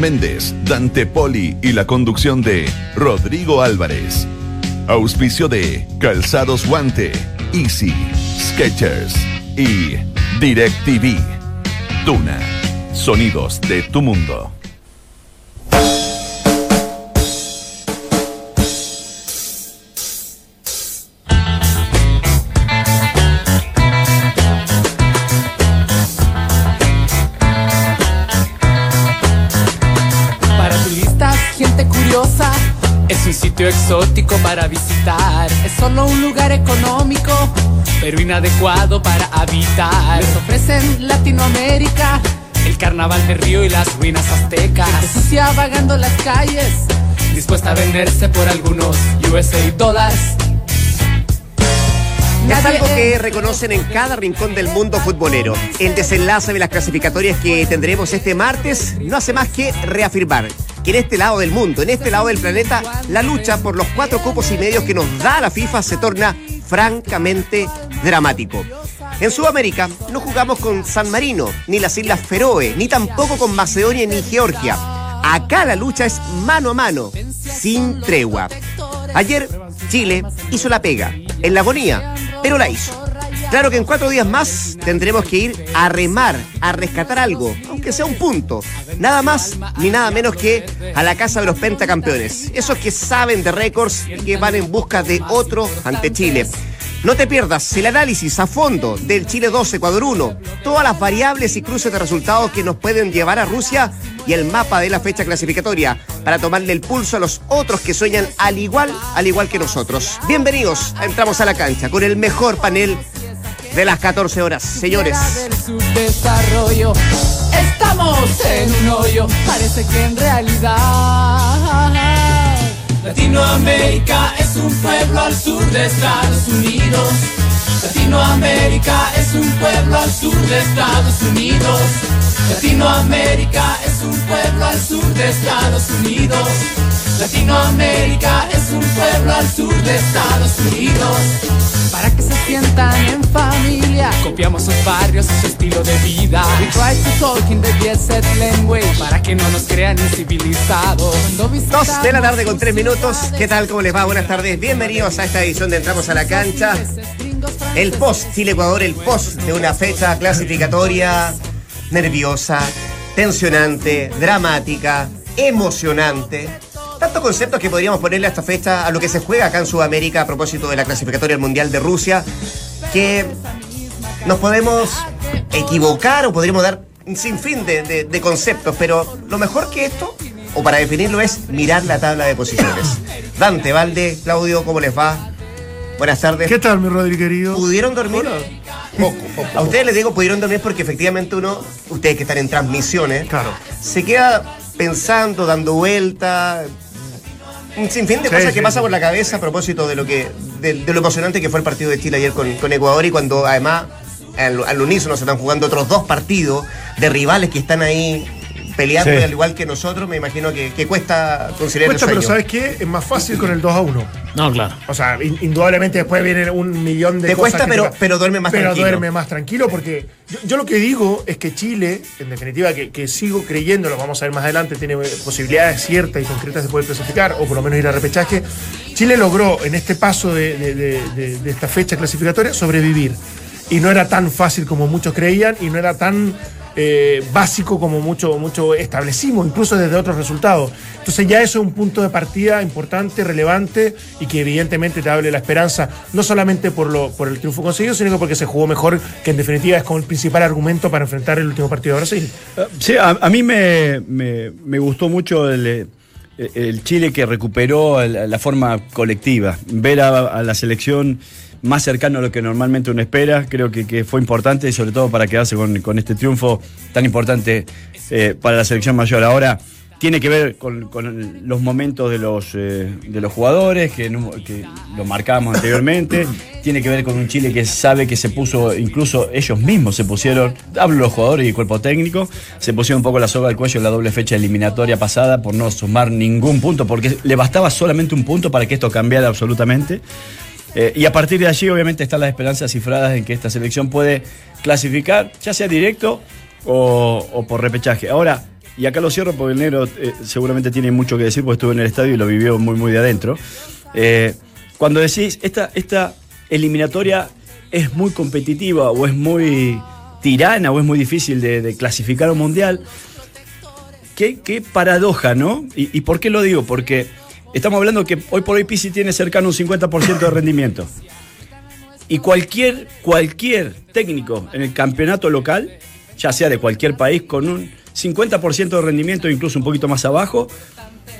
Méndez, Dante Poli y la conducción de Rodrigo Álvarez. Auspicio de Calzados Guante, Easy, Sketchers y DirecTV. Duna. Sonidos de tu mundo. Sitio exótico para visitar. Es solo un lugar económico, pero inadecuado para habitar. Les ofrecen Latinoamérica, el carnaval de Río y las ruinas aztecas. Gente sucia vagando las calles, dispuesta a venderse por algunos USA dólares. Es algo que reconocen en cada rincón del mundo futbolero. El desenlace de las clasificatorias que tendremos este martes no hace más que reafirmar que en este lado del mundo, en este lado del planeta, la lucha por los cuatro cupos y medios que nos da la FIFA se torna francamente dramático. En Sudamérica no jugamos con San Marino, ni las Islas Feroe, ni tampoco con Macedonia ni Georgia. Acá la lucha es mano a mano, sin tregua. Ayer Chile hizo la pega, en la agonía, pero la hizo. Claro que en cuatro días más tendremos que ir a remar, a rescatar algo, aunque sea un punto. Nada más ni nada menos que a la casa de los pentacampeones. Esos que saben de récords y que van en busca de otro ante Chile. No te pierdas el análisis a fondo del Chile 2, Ecuador 1, todas las variables y cruces de resultados que nos pueden llevar a Rusia y el mapa de la fecha clasificatoria para tomarle el pulso a los otros que sueñan al igual, al igual que nosotros. Bienvenidos, a entramos a la cancha con el mejor panel de las 14 horas. Señores. Estamos en un hoyo, parece que en realidad. Latinoamérica es un pueblo al sur de Estados Unidos. Latinoamérica es un pueblo al sur de Estados Unidos. Latinoamérica es un pueblo al sur de Estados Unidos. Latinoamérica es un pueblo al sur de Estados Unidos. Para que se sientan en familia, copiamos sus barrios y su estilo de vida. We try to talk in the jet set language para que no nos crean incivilizados. Dos de la tarde con tres minutos. ¿Qué tal? ¿Cómo les va? Buenas tardes. Bienvenidos a esta edición de Entramos a la Cancha. El post Chile-Ecuador, el post de una fecha clasificatoria nerviosa, tensionante, dramática, emocionante. Tantos conceptos que podríamos ponerle a esta fecha a lo que se juega acá en Sudamérica a propósito de la clasificatoria del Mundial de Rusia, que nos podemos equivocar o podríamos dar un sinfín de, de- de conceptos, pero lo mejor que esto, o para definirlo, es mirar la tabla de posiciones. Dante, Valde, Claudio, ¿cómo les va? Buenas tardes. ¿Qué tal, mi Rodri querido? ¿Pudieron dormir? Poco, A ustedes les digo pudieron dormir porque efectivamente uno, ustedes que están en transmisiones, Claro. se queda pensando, dando vuelta, un sinfín de Sí, cosas que sí, pasa por la cabeza a propósito de lo que, de, de lo emocionante que fue el partido de Chile ayer con, con Ecuador y cuando además al, al unísono se están jugando otros dos partidos de rivales que están ahí peleando Sí. al igual que nosotros, me imagino que, que cuesta considerar Cuesta, el pero. ¿sabes qué? Es más fácil con el 2 a 1. No, claro. O sea, in- indudablemente después viene un millón de Te cosas. cuesta, que pero- te- pero duerme más pero tranquilo. duerme más tranquilo porque yo, yo lo que digo es que Chile, en definitiva, que, que sigo creyendo, lo vamos a ver más adelante, tiene eh, posibilidades ciertas y concretas de poder clasificar o por lo menos ir a repechaje. Chile logró en este paso de, de- de- de- de esta fecha clasificatoria sobrevivir. Y no era tan fácil como muchos creían y no era tan eh, básico como mucho, mucho establecimos, incluso desde otros resultados. Entonces ya eso es un punto de partida importante, relevante y que evidentemente te hable la esperanza, no solamente por, lo, por el triunfo conseguido, sino que porque se jugó mejor, que en definitiva es como el principal argumento para enfrentar el último partido de Brasil. Sí, a, mí me, me- gustó mucho el, eh, Chile que recuperó la forma colectiva. Ver a la selección más cercano a lo que normalmente uno espera, creo que, que fue importante y sobre todo para quedarse con, con este triunfo tan importante eh, para la selección mayor. Ahora, tiene que ver con, con los momentos de los, eh, de los jugadores, que, que lo marcábamos anteriormente. Tiene que ver con un Chile que sabe que se puso, incluso ellos mismos se pusieron, hablo de los jugadores y el cuerpo técnico, se pusieron un poco la soga al cuello en la doble fecha eliminatoria pasada por no sumar ningún punto, porque le bastaba solamente un punto para que esto cambiara absolutamente. Eh, y a partir de allí, obviamente, están las esperanzas cifradas en que esta selección puede clasificar, ya sea directo o, por repechaje. Ahora, y acá lo cierro porque el negro eh, seguramente tiene mucho que decir porque estuvo en el estadio y lo vivió muy, muy de adentro. Eh, cuando decís, esta, esta eliminatoria es muy competitiva o es muy tirana o es muy difícil de, clasificar a un mundial, qué, qué paradoja, ¿no? Y por qué lo digo? Porque estamos hablando que hoy por hoy Pisi tiene cercano un 50% de rendimiento. Y cualquier, cualquier técnico en el campeonato local, ya sea de cualquier país, con un 50% de rendimiento, incluso un poquito más abajo,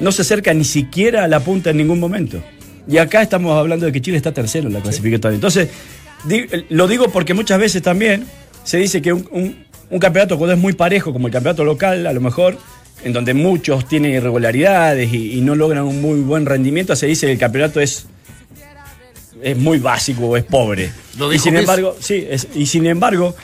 no se acerca ni siquiera a la punta en ningún momento. Y acá estamos hablando de que Chile está tercero en la clasificatoria. Entonces, lo digo porque muchas veces también se dice que un, un- un campeonato cuando es muy parejo, como el campeonato local, a lo mejor, en donde muchos tienen irregularidades y, y no logran un muy buen rendimiento, se dice que el campeonato es es muy básico o es pobre. Lo y sin embargo, sí, es- y sin embargo,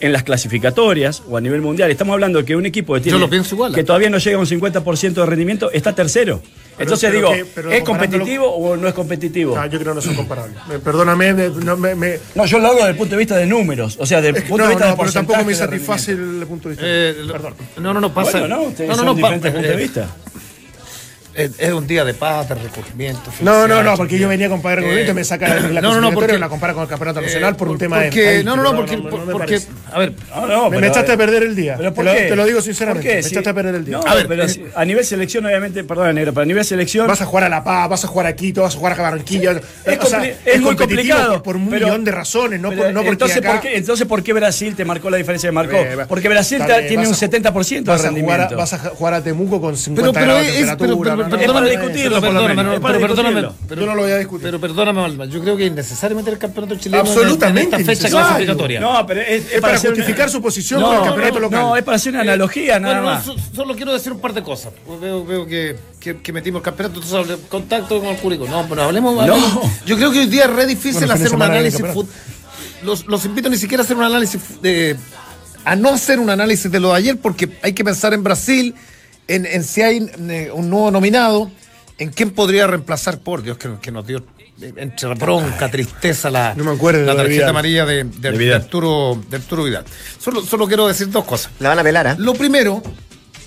en las clasificatorias o a nivel mundial, estamos hablando de que un equipo que, tiene- lo pienso igual. que todavía no llega a un 50% de rendimiento está tercero. Entonces pero digo, que- pero ¿es competitivo o no es competitivo? No, yo creo que no son comparables. Me- Perdóname, me- no, me, me- No, yo lo hago desde el punto de vista de números, o sea, desde es el punto no, de vista no, de pero tampoco me satisface el punto de vista. Eh, Perdón. no, no, no pasa. Bueno, no, no, no, no, pa- diferentes puntos de vista. Es, es un día de paz, de recogimiento. No, no, no, porque yo venía con Padre Gobierno y Eh, me saca la, la no, no, no, porque- y la compara con el Campeonato Nacional por un Eh, tema de. No, no, no, porque. a ver, No, no, Me, pero- echaste a perder el día. ¿Pero te, por lo, qué? te lo digo ¿Por sinceramente. qué? Me Sí. echaste a perder el día. No, A ver, pero eh, a nivel selección, obviamente, perdón, negro, pero a nivel selección. Vas a jugar a La Paz, vas a jugar a Quito, vas a jugar a Barranquilla. Es, O sea, es muy complicado. Por, por un pero- millón de razones, no, por, no entonces, acá- ¿por qué, entonces, ¿por qué Brasil te marcó la diferencia que marcó? Eh, Porque Brasil tiene un a- 70% de vas a jugar a, rendimiento. vas a jugar a Temuco con 50 pero, pero grados de temperatura. Pero, no, no, perdóname, no, discutirlo, perdóname, no, pero perdóname, discutirlo. pero- Yo no lo voy a discutir. Pero perdóname, Alma, yo creo que es innecesario meter el campeonato chileno en- Absolutamente en esta fecha clasificatoria. No, pero es, Es para justificar su posición no, con el campeonato no, local. No, es para hacer una analogía, nada Bueno, no, más. so- solo quiero decir un par de cosas. Veo, veo que, que, que metimos el campeonato, entonces contacto con el Curicó. No, pero hablemos. hablemos. Yo creo que hoy día es re difícil Bueno, hacer un análisis. Los, los invito ni siquiera a hacer un análisis de. a no hacer un análisis de lo de ayer, porque hay que pensar en Brasil, en, en si hay eh, un nuevo nominado, en quién podría reemplazar, por Dios, que, que nos dio eh, entre bronca, tristeza la, No me acuerdo de la lo de tarjeta amarilla de, de-. Arturo, de Arturo Vidal. Solo, solo quiero decir dos cosas. La van a pelar, ¿ah? Lo primero.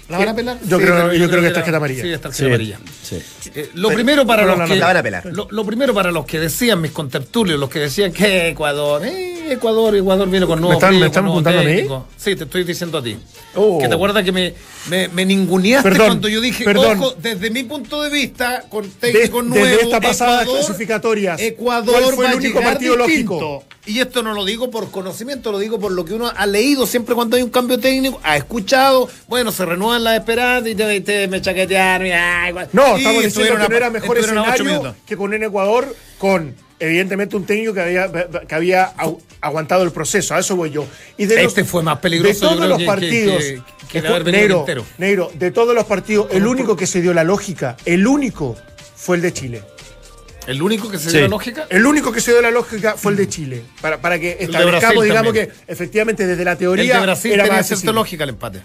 ¿La van a pelar? Yo creo- yo creo que es tarjeta amarilla. Sí, es tarjeta Sí, amarilla. sí. Eh, lo Pero- primero para los que. la van a pelar. Lo, lo primero para los que decían mis contertulios, los que decían que Ecuador, eh, Ecuador, Ecuador viene con nuevo están- frío, me están apuntando a mí? Sí, te estoy diciendo a ti. Oh. Que te acuerdas que me, me, me ninguneaste Perdón, cuando yo dije, perdón. ojo, desde mi punto de vista, con técnico De- nuevo. desde esta pasada Ecuador- clasificatorias, Ecuador ¿cuál fue el va único partido distinto. lógico? Y esto no lo digo por conocimiento, lo digo por lo que uno ha leído siempre cuando hay un cambio técnico, ha escuchado, bueno, se renuevan las esperanzas y te, te- me chaquetearon. y, ay, guay. No, Y estamos diciendo que no era mejor escenario que con un Ecuador con evidentemente un técnico que había, que había agu- aguantado el proceso, a eso voy yo. Y de Este fue más peligroso, De yo todos creo los que- partidos, que- que- negro, negro, de todos los partidos, el único que se dio la lógica, el único fue el de Chile. El único que se Sí. dio la lógica. El único que se dio la lógica fue el de Chile. Para, para que establezcamos, digamos también. que efectivamente desde la El teoría de Brasil era tenía más cierta lógica el empate.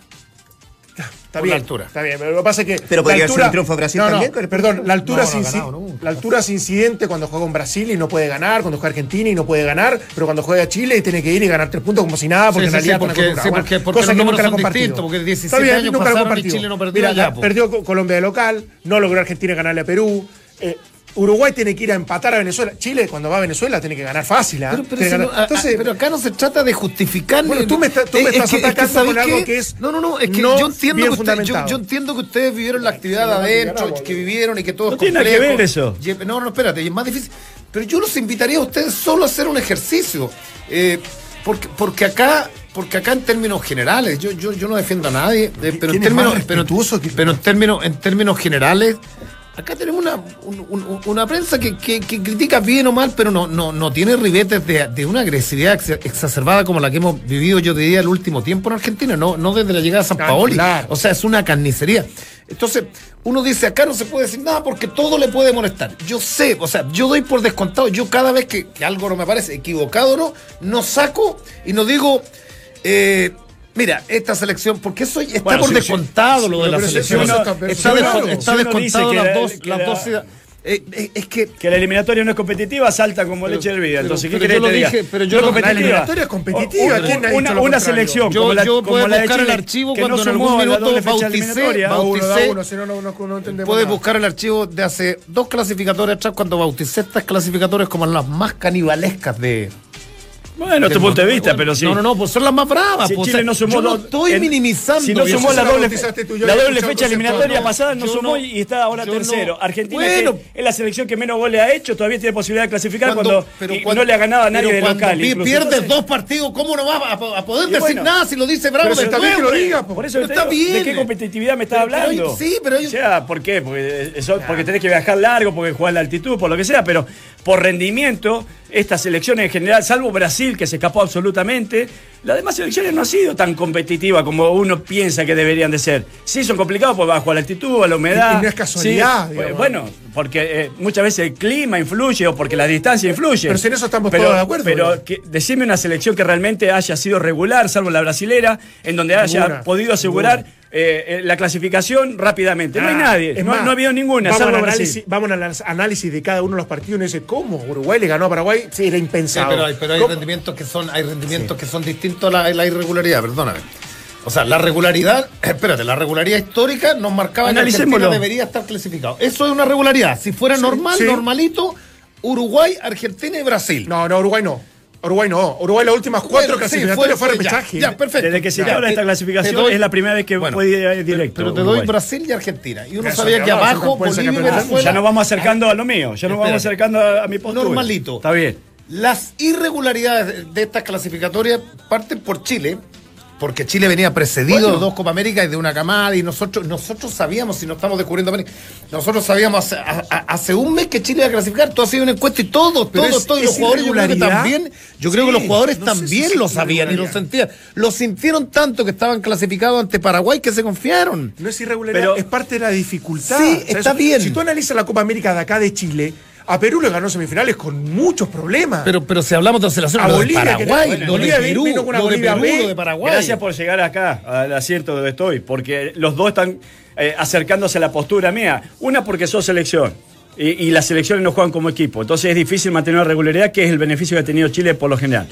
Está por bien, la altura. Está bien, pero lo que pasa es que. Pero la podría altura- un triunfo de Brasil no, no, también el Perdón, la altura, No, no es ganado la altura es incidente cuando juega con Brasil y no puede ganar, cuando juega Argentina y no puede ganar, pero cuando juega Chile tiene que ir y ganar tres puntos como si nada, porque Sí, en realidad sí, porque- sí, porque- porque cosa los que nunca la son distintos, porque 17 Está bien, años nunca pasaron y compartido. Chile no perdió Mira, allá, po. perdió co- Colombia de local, no logró Argentina ganarle a Perú. eh, Uruguay tiene que ir a empatar a Venezuela. Chile, cuando va a Venezuela, tiene que ganar fácil. ¿ah? Pero, pero si que no, a- acá no se trata de justificar. Bueno, ni- tú me estás- tú me Es estás que- es que, atacando que es No, no, no, es que no yo entiendo bien que usted- yo, fundamentado. yo entiendo que ustedes vivieron la actividad de adentro, que vivieron y que todo No es tiene nada que complejo. ver eso. Y- No, no, espérate, y es más difícil. Pero yo los invitaría a ustedes solo a hacer un ejercicio. eh, porque, porque acá. Porque acá en términos generales, yo, yo, yo no defiendo a nadie, eh, pero, en ¿Quién es más términos, pero, que- pero en términos, en términos generales, acá tenemos una, un- un- una prensa que, que- que critica bien o mal, pero no, no, no tiene ribetes de, de una agresividad ex- exacerbada como la que hemos vivido, yo diría, el último tiempo en Argentina, no, no desde la llegada de San Paoli. claro. O sea, es una carnicería. Entonces, uno dice, acá no se puede decir nada porque todo le puede molestar. Yo sé, o sea, yo doy por descontado, yo cada vez que, que algo no me parece equivocado o no, no saco y no digo, eh, mira, esta selección, porque eso está Bueno, por sí, descontado sí, lo de pero la selección. uno- está, pero está si descontado las la- dos, las la- dos ideas. eh, eh, es que Que la eliminatoria no es competitiva, salta como leche de vida. pero- Entonces, ¿qué pero querés yo lo dije, pero yo No la eliminatoria es competitiva, O- ¿quién ha dicho una, selección Yo- como la, yo como puedo la de buscar el Chile, archivo que cuando no en algún minuto bauticé- bauticé- uno, si no, no, no, no entendemos Puedes buscar el archivo de hace dos clasificatorias atrás cuando bauticé estas clasificatorias como las más canibalescas de. Bueno, tu punto de vista, pero sí. No, no, no, pues son las más bravas. Si pues, Chile no sumó yo no estoy en- minimizando. Si no y sumó la doble, tú, la doble fecha eliminatoria pasada no sumó no- y está ahora yo no- tercero. Argentina, Bueno. que es la selección que menos goles ha hecho, todavía tiene posibilidad de clasificar Cuando- cuando, y cuando- no le ha ganado a nadie de local. incluso. pierdes dos partidos, ¿cómo no vas a, a poder Y decir nada si lo dice Bravo Pero de está bien que lo diga, po. Por eso está digo, ¿de bien. qué competitividad me estás hablando? sí, pero O sea, ¿por qué? Porque, eso, porque tenés que viajar largo, porque jugás la altitud, por lo que sea, pero por rendimiento, estas selecciones en general, salvo Brasil, que se escapó absolutamente, las demás selecciones no han sido tan competitivas como uno piensa que deberían de ser. Sí, son complicados porque bajo a la altitud, a la humedad. Y- no es casualidad, Sí, bueno, porque eh, muchas veces el clima influye o porque la distancia influye. Pero si en eso estamos Pero- todos de acuerdo, Pero que, decime una selección que realmente haya sido regular, salvo la brasilera, en donde haya podido asegurar eh, la clasificación rápidamente. no hay Ah, nadie, es no, más, no ha habido ninguna, Vamos salvo al análisis, vamos al análisis- análisis de cada uno de los partidos y dice, ¿cómo? Uruguay le ganó a Paraguay. Sí, era Sí, impensado. pero hay, pero hay ¿Cómo? rendimientos que son, hay rendimientos que son distintos a la, irregularidad, perdóname. O sea, la regularidad, espérate, la regularidad histórica nos marcaba que. Argentina debería estar clasificado. Eso es una regularidad. Si fuera normal, sí. normalito, Uruguay, Argentina y Brasil. No, no, Uruguay no. Uruguay no. Uruguay las últimas cuatro Bueno, sí, clasificatorias fue- fueron ya, perfecto. Desde que se Ya, habla de esta clasificación, doy- es la primera vez que Bueno, puede ir directo. Pero te doy Uruguay. Brasil y Argentina. Y uno Eso, sabía que abajo, Bolivia y. Venezuela. Ya nos vamos acercando a lo mío, ya nos vamos acercando a, a mi postura. Normalito. Está bien. Las irregularidades de- de estas clasificatorias parten por Chile, porque Chile venía precedido Bueno. de dos Copa América y de una camada, y nosotros, nosotros sabíamos, si no estamos descubriendo América, nosotros sabíamos hace, a- a- hace un mes que Chile iba a clasificar, todo ha sido una encuesta y todo, Pero todo, es- los es jugadores yo creo que irregularidad. también, yo creo Sí, que los jugadores no sé si también lo sabían y lo sentían. Lo sintieron tanto que estaban clasificados ante Paraguay que se confiaron. No es irregularidad, Pero- es parte de la dificultad. Sí, O sea, está eso- bien. Si tú analizas la Copa América de acá de Chile, a Perú le ganó semifinales con muchos problemas. Pero, pero si hablamos de selección, A lo de Bolivia, que- Paraguay, bueno, lo de Bolivia Perú, vino con una lo de Bolivia Perú, B. lo de Paraguay. Gracias por llegar acá, al asiento donde estoy, porque los dos están eh, acercándose a la postura mía. Una porque sos selección. Y, y las selecciones no juegan como equipo. Entonces es difícil mantener una regularidad, que es el beneficio que ha tenido Chile por lo general.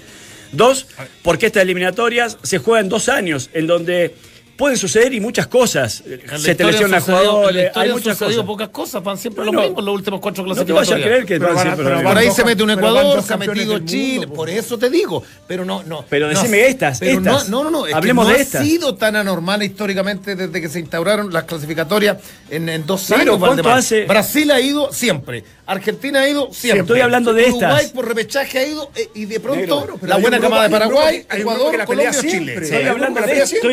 Dos, porque estas eliminatorias se juegan dos años, en donde pueden suceder y muchas cosas. La Se te lesionan jugadores, historia hay muchas sucedido cosas. pocas cosas, van siempre Bueno, lo mismo en los últimos cuatro No te clasificatorias. vayas a creer que Pero van siempre pero lo van mismo. Por ahí se mete un Ecuador, se ha metido Chile, mundo, por po. eso te digo. Pero no, no. Pero no decime estas, pero estas. No, no, no, es que Hablemos no de ha estas. sido tan anormal históricamente desde que se instauraron las clasificatorias en, en dos Pero años. ¿cuánto Valdemar. hace? Brasil ha ido siempre, Argentina ha ido siempre. Estoy hablando de Uruguay estas. por repechaje ha ido eh, y de pronto Negro, la buena camada de Paraguay, que- Ecuador, que la pelea Colombia. Chile. Estoy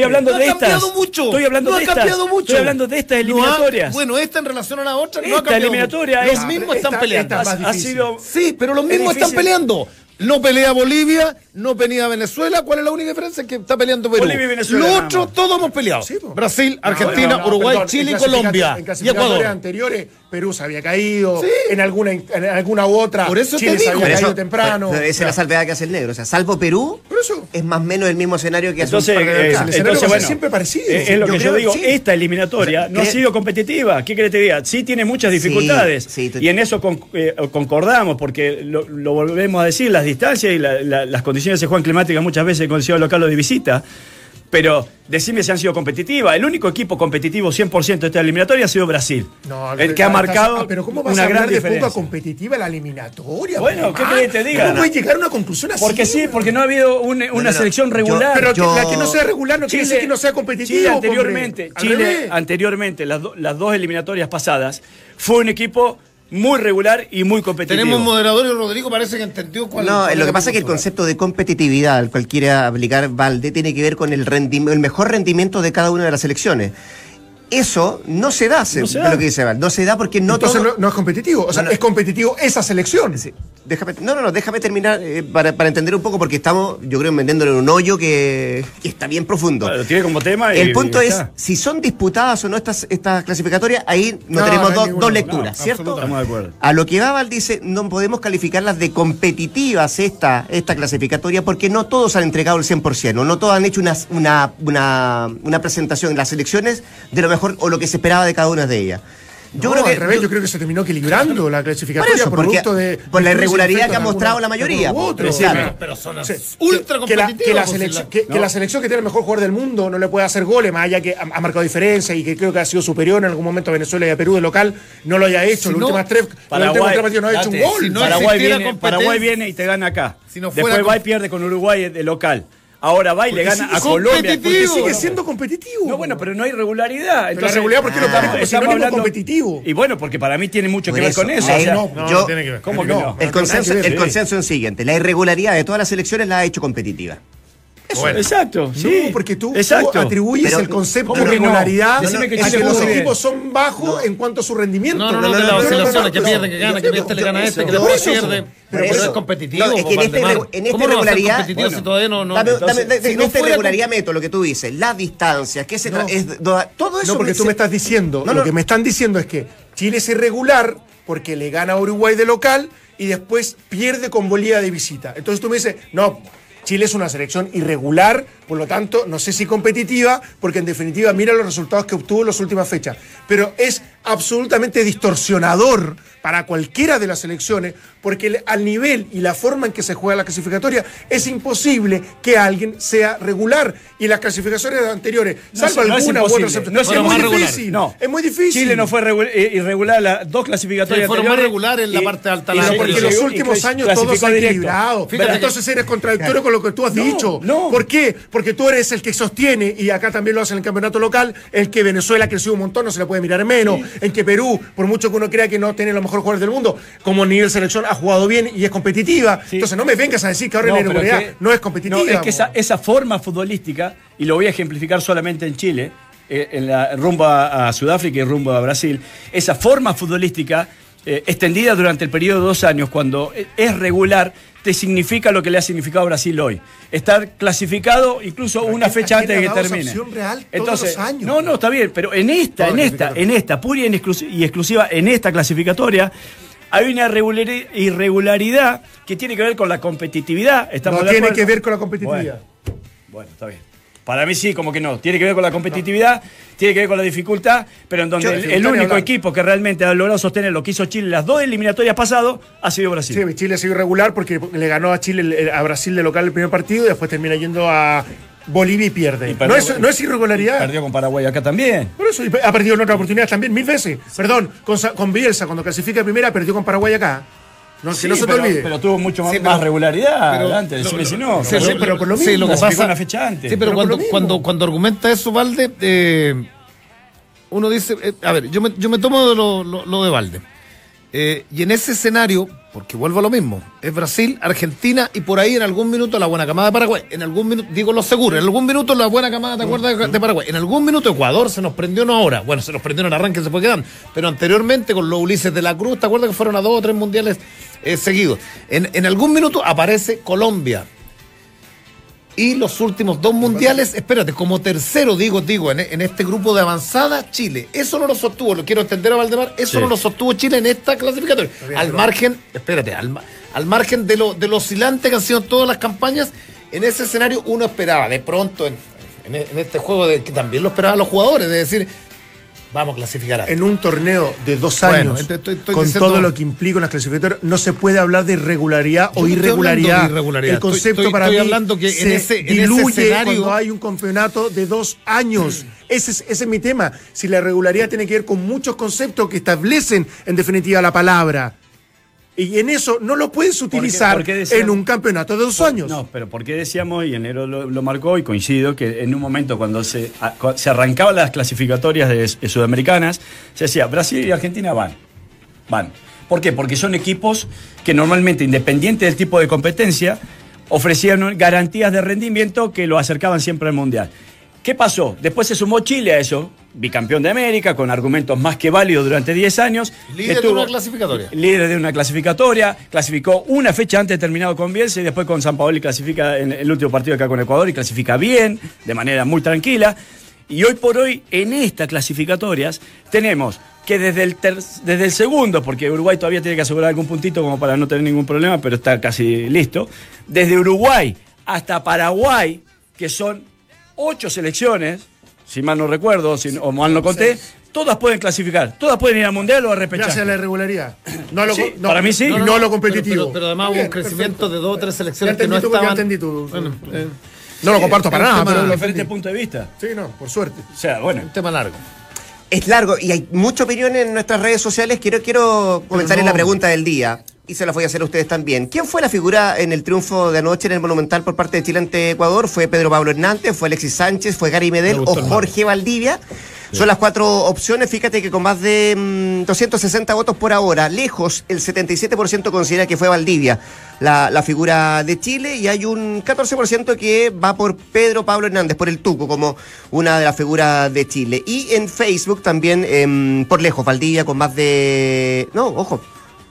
hablando, que de, estas. Cambiado mucho. Estoy hablando no de ha estas. cambiado mucho. Estoy hablando de estas No ha- eliminatorias. bueno, esta en relación a la otra no ha Esta cambiado. eliminatoria mucho. es- Los mismos esta- están peleando. esta- ha, sido Sí, pero los Es mismos están peleando. No pelea Bolivia, no pelea Venezuela. ¿Cuál es la única diferencia? Que está peleando Perú. Bolivia y Venezuela otros más. todos hemos peleado. Sí. Brasil, Argentina, no, no, Uruguay, perdón, Chile y en Colombia. En Y clasificatorias Ecuador. anteriores, Perú se había caído. Sí. En, alguna, en alguna u otra, Por eso te Chile se digo. había Por Pero caído eso- temprano. esa es la salvedad que hace el negro. O sea, salvo Perú, Por eso. Es más o menos el mismo escenario que hace Entonces, un par de eh, años. el escenario entonces va a ser bueno, siempre parecido. eh, es lo Yo que yo digo, sí. esta eliminatoria O sea, no ha sido competitiva. ¿Qué querés que te diga? Sí tiene muchas dificultades. sí, y en eso con- eh, concordamos, porque lo, lo volvemos a decir, las distancias y la- la- las condiciones de juego climáticas muchas veces en condición local o de visita. Pero decime si han sido competitivas. El único equipo competitivo 100% de esta eliminatoria ha sido Brasil. No, el que ha marcado ah, pero ¿cómo vas una a hablar gran de diferencia. poca competitiva la eliminatoria? Bueno, ¿qué querés que te diga? ¿Cómo puedes llegar a una conclusión así? Porque sí, porque no ha habido un- una no, no. selección Yo- regular. Pero que la que no sea regular no quiere decir que no sea competitiva. Chile anteriormente, Chile anteriormente, las, do- las dos eliminatorias pasadas, fue un equipo muy regular y muy competitivo. Tenemos un moderador y Rodrigo parece que entendió cuál No, cuál lo es que pasa es que el concepto de competitividad al cual quiere aplicar Valde tiene que ver con el, rendim- el mejor rendimiento de cada una de las selecciones. Eso no se da, se- No se es da. lo que dice Val. No se da porque no Entonces todo- no, no es competitivo. O sea, No, no. es competitivo esa selección. Sí, déjame, no, no, no, déjame terminar eh, para, para entender un poco porque estamos, yo creo, metiéndolo en un hoyo que, que está bien profundo. Bueno, lo tiene como tema y- El punto y es, si son disputadas o no estas, estas clasificatorias, ahí no, No, tenemos dos- ninguna, dos no, lecturas, ¿cierto? Estamos de acuerdo. A lo que va Val dice, no podemos calificarlas de competitivas esta, esta clasificatoria porque no todos han entregado el 100%, o no todos han hecho una, una, una, una presentación en las elecciones de lo mejor o lo que se esperaba de cada una de ellas. Yo No, creo que. al revés, yo, yo- creo que se terminó equilibrando la por clasificatoria eso, porque- producto de. por la irregularidad que ha mostrado alguna- la mayoría, pues, claro. claro. Pero son Sí, ultra que, que la, que la selección, que, que la selección que tiene el mejor jugador del mundo no le puede hacer goles, más allá que ha, ha marcado diferencia y que creo que ha sido superior en algún momento a Venezuela y a Perú de local, no lo haya hecho. Si Los no, últimos tres, los últimos Paraguay, tres partidos no ha hecho un date, gol. si no Paraguay, viene, Paraguay y te gana acá. Si no fuera Después va y pierde con Uruguay de local. Ahora va y le gana a Colombia. porque sigue siendo competitivo. No, bueno, pero no hay regularidad. Pero la regularidad, ¿por qué lo Ah, pones como sinónimo hablando- competitivo? Y bueno, porque para mí tiene mucho que ver con eso. ahí o sea, no, No, yo- no tiene que ver. ¿Cómo que No. no? El consenso, el consenso es el siguiente: la irregularidad de todas las elecciones la ha hecho competitiva. Bueno. Exacto, sí. No, porque tú, tú atribuyes Pero, el concepto ¿cómo de no? regularidad Decime que a que los equipos son bajos en cuanto a su rendimiento. No, no, no, de las oscilaciones que pierden, que ganan, que este le gana a este, que después eso, pierde. Pero eso. es competitivo. No, es que en po, esta Valdemar. irregu- en esta ¿Cómo no irregularidad- competitivo bueno, si todavía no- no- en no esta fuera irregularidad meto lo que tú dices, las distancias, que se No. todo eso. No, porque tú me estás diciendo, No, lo no. que me están diciendo es que Chile es irregular porque le gana a Uruguay de local y después pierde con Bolivia de visita. Entonces tú me dices, no, Chile es una selección irregular, por lo tanto, no sé si competitiva, porque en definitiva mira los resultados que obtuvo en las últimas fechas. Pero es absolutamente distorsionador para cualquiera de las selecciones, porque el- al nivel y la forma en que se juega la clasificatoria es imposible que alguien sea regular. Y las clasificaciones anteriores, No salvo no alguna u otra No es es muy difícil. No. Es muy difícil. Chile no fue eh, irregular las dos clasificatorias Sí, fueron más regulares en la y- parte alta y de la serie. porque y los últimos y años todo se ha equilibrado. Fíjate Entonces eres contradictorio con lo que tú has No, dicho. no. ¿Por qué? Porque tú eres el que sostiene, y acá también lo hace en el campeonato local, el que Venezuela ha crecido un montón, no se le puede mirar en menos. En que Perú, por mucho que uno crea que no tiene los mejores jugadores del mundo, como nivel selección ha jugado bien y es competitiva. Sí. Entonces no me vengas a decir que ahora No, la pero irregularidad que- no es competitiva. No, es que esa, esa forma futbolística, y lo voy a ejemplificar solamente en Chile, eh, en la rumbo a, Sudáfrica y rumbo a Brasil, esa forma futbolística eh, extendida durante el periodo de dos años, cuando es regular, te significa lo que le ha significado a Brasil hoy. Estar clasificado incluso Pero una ¿a quién- fecha antes de que termine. real todos los años? no, no, está bien, pero en esta, en esta, en esta, pura y, en exclus- y exclusiva, en esta clasificatoria, hay una irregulari- irregularidad que tiene que ver con la competitividad. Estamos No tiene que ver con la competitividad. Bueno, bueno, está bien. Para mí sí, como que no. Tiene que ver con la competitividad, tiene que ver con la dificultad, pero en donde Yo, el, único equipo que realmente ha logrado sostener lo que hizo Chile en las dos eliminatorias pasadas ha sido Brasil. Sí, Chile ha sido irregular porque le ganó a Chile a Brasil de local el primer partido y después termina yendo a Bolivia y pierde. Y perdió no, es, con- no es irregularidad. Perdió con Paraguay acá también. Por eso y ha perdido en otras oportunidades también mil veces. Perdón, con, Sa- con Bielsa cuando clasifica primera perdió con Paraguay acá. No, que no se te pero, olvide. Pero tuvo mucho más, Sí, pero- más regularidad pero- antes, decime si no. Sí, sí, pero por lo mismo. Sí, lo que pasa una fecha antes. Sí, pero, cuando, cuando, cuando argumenta eso, Valde, eh, uno dice, eh, a ver, yo me, yo me tomo de lo, lo- lo de Valde. Eh, y en ese escenario, porque vuelvo a lo mismo, es Brasil, Argentina y por ahí en algún minuto la buena camada de Paraguay. En algún minuto, digo lo seguro, en algún minuto la buena camada, ¿te acuerdas de, Paraguay? En algún minuto Ecuador se nos prendió, no ahora, bueno, se nos prendió en el arranque, se fue quedando, pero anteriormente con los Ulises de la Cruz, ¿te acuerdas que fueron a dos o tres mundiales eh, seguidos? En, en algún minuto aparece Colombia. Y los últimos dos mundiales, espérate, como tercero, digo, digo, en, en este grupo de avanzada, Chile. Eso no lo sostuvo, lo quiero entender a Valdemar, eso Sí. no lo sostuvo Chile en esta clasificatoria. bien, Al margen, espérate, al, al margen de lo, de lo oscilante que han sido todas las campañas, en ese escenario uno esperaba, de pronto, en, en- en este juego, de, que también lo esperaban los jugadores, de decir, vamos a clasificar a en un torneo de dos Bueno, años, estoy- estoy con diciendo- todo lo que implica unas clasificatorias, no se puede hablar de irregularidad Yo o irregularidad. hablando de irregularidad. El concepto Estoy- estoy- para estoy mí hablando que en se ese- en ese diluye escenario- cuando hay un campeonato de dos años. Ese es, ese es mi tema. Si la irregularidad tiene que ver con muchos conceptos que establecen, en definitiva, la palabra. Y en eso no lo puedes utilizar por qué decían- en un campeonato de dos años. No, pero ¿por qué decíamos, y enero lo, lo marcó, y coincido, que en un momento cuando se, a- se arrancaban las clasificatorias de, de sudamericanas, se decía, Brasil y Argentina van, van. ¿Por qué? Porque son equipos que normalmente, independiente del tipo de competencia, ofrecían garantías de rendimiento que lo acercaban siempre al Mundial. ¿Qué pasó? Después se sumó Chile a eso, bicampeón de América, con argumentos más que válidos durante 10 años. Líder de una clasificatoria. líder de una clasificatoria, clasificó una fecha antes de terminado con Bielsa y después con San Paolo y clasifica en el último partido acá con Ecuador y clasifica bien, de manera muy tranquila. Y hoy por hoy, en estas clasificatorias, tenemos que desde el, desde el segundo, porque Uruguay todavía tiene que asegurar algún puntito como para no tener ningún problema, pero está casi listo, desde Uruguay hasta Paraguay, que son ocho selecciones, si mal no recuerdo, si, no- o mal no conté, todas pueden clasificar, todas pueden ir al mundial o a Gracias a repechaje. la irregularidad. No lo, Sí, no, para mí sí. y No, No, no, a lo competitivo. pero- pero además hubo un crecimiento perfecto. de dos o tres Ya selecciones que no ya estaban. entendí Bueno, eh, No lo comparto para nada, pero lo diferentes puntos de vista. Sí, no, por suerte. O sea, bueno. un tema largo. Es largo y hay mucha opinión en nuestras redes sociales. Quiero, quiero comentar en la pregunta del día. Y se la voy a hacer a ustedes también. ¿Quién fue la figura en el triunfo de anoche en el Monumental por parte de Chile ante Ecuador? ¿Fue Pedro Pablo Hernández? ¿Fue Alexis Sánchez? ¿Fue Gary Medel? Me ¿O Jorge Valdivia? Son las cuatro opciones. Fíjate que con más de mm, 260 votos por ahora, lejos, el 77% considera que fue Valdivia la, la figura de Chile y hay un 14% que va por Pedro Pablo Hernández, por el Tuco, como una de las figuras de Chile. Y en Facebook también, em, por lejos, Valdivia con más de... No, ojo,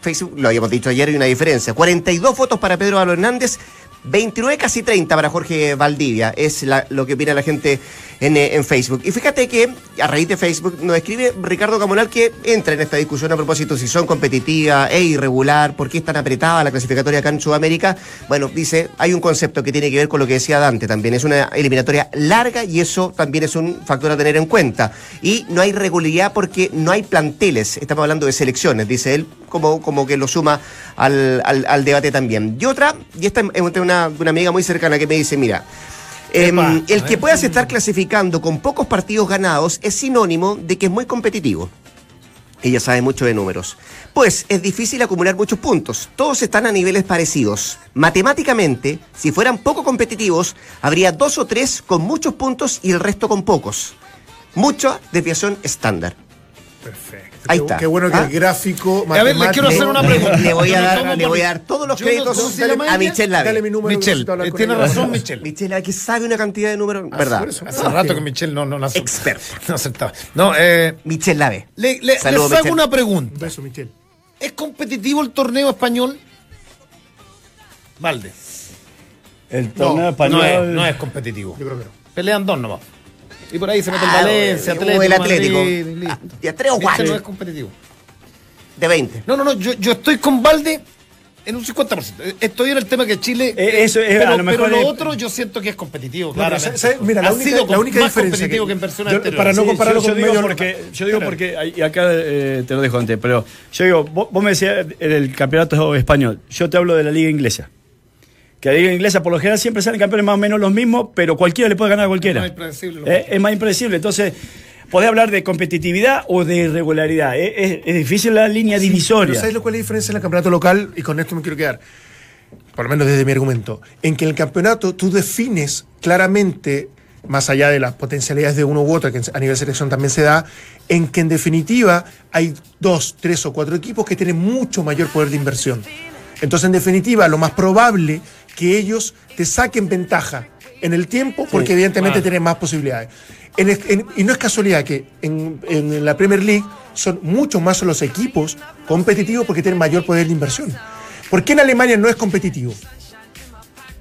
Facebook, lo habíamos dicho ayer, hay una diferencia. 42 votos para Pedro Pablo Hernández, 29, casi 30 para Jorge Valdivia. Es lo que opina la gente en, eh, en Facebook. Y fíjate que a raíz de Facebook nos escribe Ricardo Camonal que entra en esta discusión a propósito si son competitivas e irregular, por qué es tan apretada la clasificatoria acá en Sudamérica. Bueno, dice, hay un concepto que tiene que ver con lo que decía Dante también. Es una eliminatoria larga y eso también es un factor a tener en cuenta. Y no hay regularidad porque no hay planteles. Estamos hablando de selecciones, dice él, como, como que lo suma al, al- al debate también. Y otra, y esta es una, una amiga muy cercana que me dice, mira, em, Epa, el que puedas estar clasificando con pocos partidos ganados es sinónimo de que es muy competitivo. Ella sabe mucho de números. Pues es difícil acumular muchos puntos. Todos están a niveles parecidos. Matemáticamente, si fueran poco competitivos, habría dos o tres con muchos puntos y el resto con pocos. Mucha desviación estándar. Perfecto. Ahí qué, está. qué bueno que ¿Ah? el gráfico A ver, le quiero hacer una pregunta. Le voy a dar, le voy a dar todos los créditos ¿cómo se llama a? Michelle Lave. Dale mi número. Michelle, tiene razón Michelle. Michelle Lave, que sabe una cantidad de números, ¿verdad? por eso. Hace rato que Michelle no, no. Experto. No acertaba. No, eh, Michelle Lave. le, les hago Michelle. una Un pregunta. beso, Michelle. ¿Es competitivo el torneo español? Valde. El torneo español. No es, no es competitivo. Yo creo que no. Pelean dos nomás. Y por ahí se mete el Ah, Valencia, Atlético, el Atlético. Madrid, y. Ah, ya tres o Este cuatro. no es competitivo. De 20. No, no, no, yo, yo estoy con Valde en un 50%. Eh, Estoy en el tema que Chile. Eh, eso es, pero, a lo mejor pero lo es- otro yo siento que es competitivo. ¿sabes? Mira, la Ha única- sido la única más diferencia competitivo que- que, en versiones yo- para no Sí, compararlo yo, yo con digo medio- porque, yo digo porque, y acá eh, te lo dejo antes, pero yo digo, vos, vos me decías en el campeonato español, yo te hablo de la liga inglesa. Que la liga inglesa por lo general siempre salen campeones más o menos los mismos, pero cualquiera le puede ganar a cualquiera. Es más impredecible Eh, es más impredecible. Entonces, podés hablar de competitividad o de irregularidad. Es, es- es difícil la línea Pero divisoria. ¿Sabes lo cuál es la diferencia en el campeonato local? Y con esto me quiero quedar. Por lo menos desde mi argumento. En que en el campeonato tú defines claramente, más allá de las potencialidades de uno u otro, que a nivel selección también se da, en que en definitiva hay dos, tres o cuatro equipos que tienen mucho mayor poder de inversión. Entonces, en definitiva, lo más probable que ellos te saquen ventaja en el tiempo, porque evidentemente claro. tienen más posibilidades. En es- en- y no es casualidad que en, en la Premier League son mucho más los equipos competitivos porque tienen mayor poder de inversión. ¿Por qué en Alemania no es competitivo?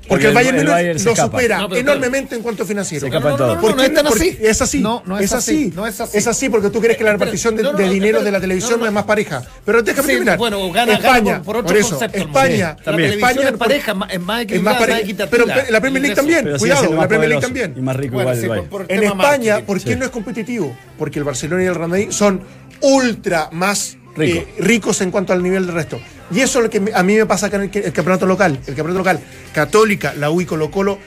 Porque, el el- Bayern el Múnich Bayern se lo escapa. supera No, enormemente en cuanto a financiero. No, ¿Por no, qué es tan así. Es así. No, no es así, no es así. Es así porque tú crees que la repartición de, no, no, de no, dinero espera, de la televisión no, no, no. es más pareja. Pero déjame Sí, terminar. bueno, gana- gana España, por- por otro eso, concepto, España, sí. La También. televisión España es pareja, es más- equitativa. Pero la Premier League también. Cuidado, la Premier League también. Y más rico igual. por- por En España. ¿por qué no es competitivo? Porque el Barcelona y el Real Madrid son ultra más Rico. eh, ricos en cuanto al nivel del resto. Y eso es lo que a mí me pasa acá en el, campeonato local. El campeonato local, Católica, la U y Colo Colo,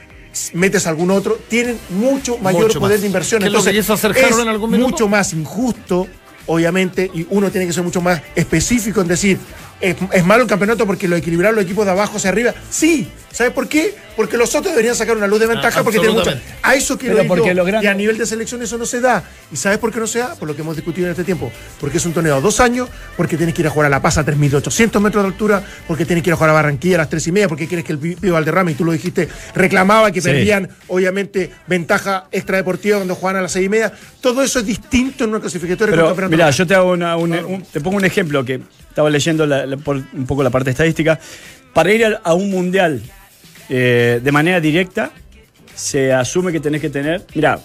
metes algún otro, tienen mucho mayor Mucho poder más. de inversión. ¿Qué es es en algún mucho más injusto, obviamente, y uno tiene que ser mucho más específico en decir, es, es malo el campeonato porque lo equilibraron los equipos de abajo hacia arriba. Sí, ¿sabes por qué? Porque los otros deberían sacar una luz de ventaja Ah, porque tienen absolutamente. A eso quiero Pero ir porque yo. los grandes- Y a nivel de selección eso no se da. ¿Y sabes por qué no se da? Por lo que hemos discutido en este tiempo. Porque es un torneo a dos años, porque tienes que ir a jugar a La Paz a 3.800 metros de altura, porque tienes que ir a jugar a Barranquilla a las 3 y media, porque quieres que el Pío Valderrama, y tú lo dijiste, reclamaba que Sí. perdían, obviamente, ventaja extradeportiva cuando jugaban a las 6 y media. Todo eso es distinto en una clasificatoria Pero campeonato mira, yo te hago una, un- un- te pongo un ejemplo que estaba leyendo la- la- por un poco la parte estadística. Para ir a, a un mundial eh, de manera directa, se asume que tenés que tener. Mira,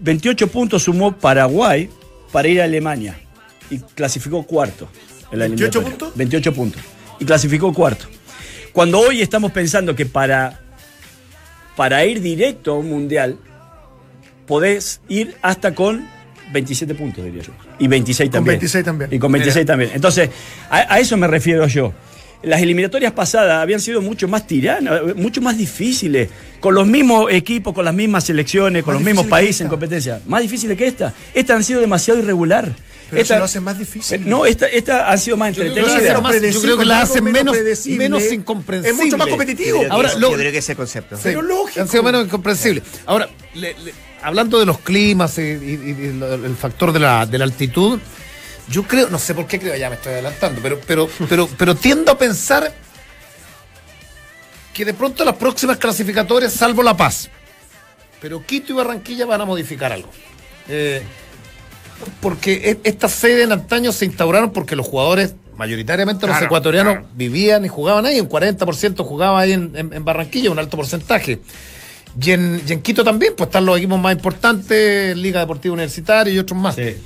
28 puntos sumó Paraguay para ir a Alemania y clasificó cuarto. en la 28 eliminatoria. puntos? 28 puntos. Y clasificó cuarto. Cuando hoy estamos pensando que para, para ir directo a un mundial, podés ir hasta con 27 puntos, diría yo. Y 26 Con también. 26 también. Y con 26 también. Entonces, a, a eso me refiero yo. Las eliminatorias pasadas habían sido mucho más tiranas, mucho más difíciles, con los mismos equipos, con las mismas selecciones, con Más los mismos países en competencia. Más difíciles que esta. Estas han sido demasiado irregular. Pero Esta- eso lo hace más difícil. Eh, No, esta, esta han sido más entretenidas. predecible, yo creo que la hacen menos- menos incomprensible. Es mucho más competitivo. Yo Ahora, que- lo- yo creo que ese concepto. Pero lógico. Han sido menos incomprensibles. Ahora, le- le- hablando de los climas y, y- y el factor de la, de la altitud, yo creo, no sé por qué creo, ya me estoy adelantando, pero, pero, pero, pero tiendo a pensar que de pronto las próximas clasificatorias, salvo La Paz, pero Quito y Barranquilla van a modificar algo. Eh, porque e- estas sedes en antaño se instauraron porque los jugadores, mayoritariamente los ecuatorianos, claro. vivían y jugaban ahí. Un 40% jugaba ahí en, en- en Barranquilla, un alto porcentaje. Y en, y en Quito también, pues están los equipos más importantes, Liga Deportiva Universitaria y otros más. Sí.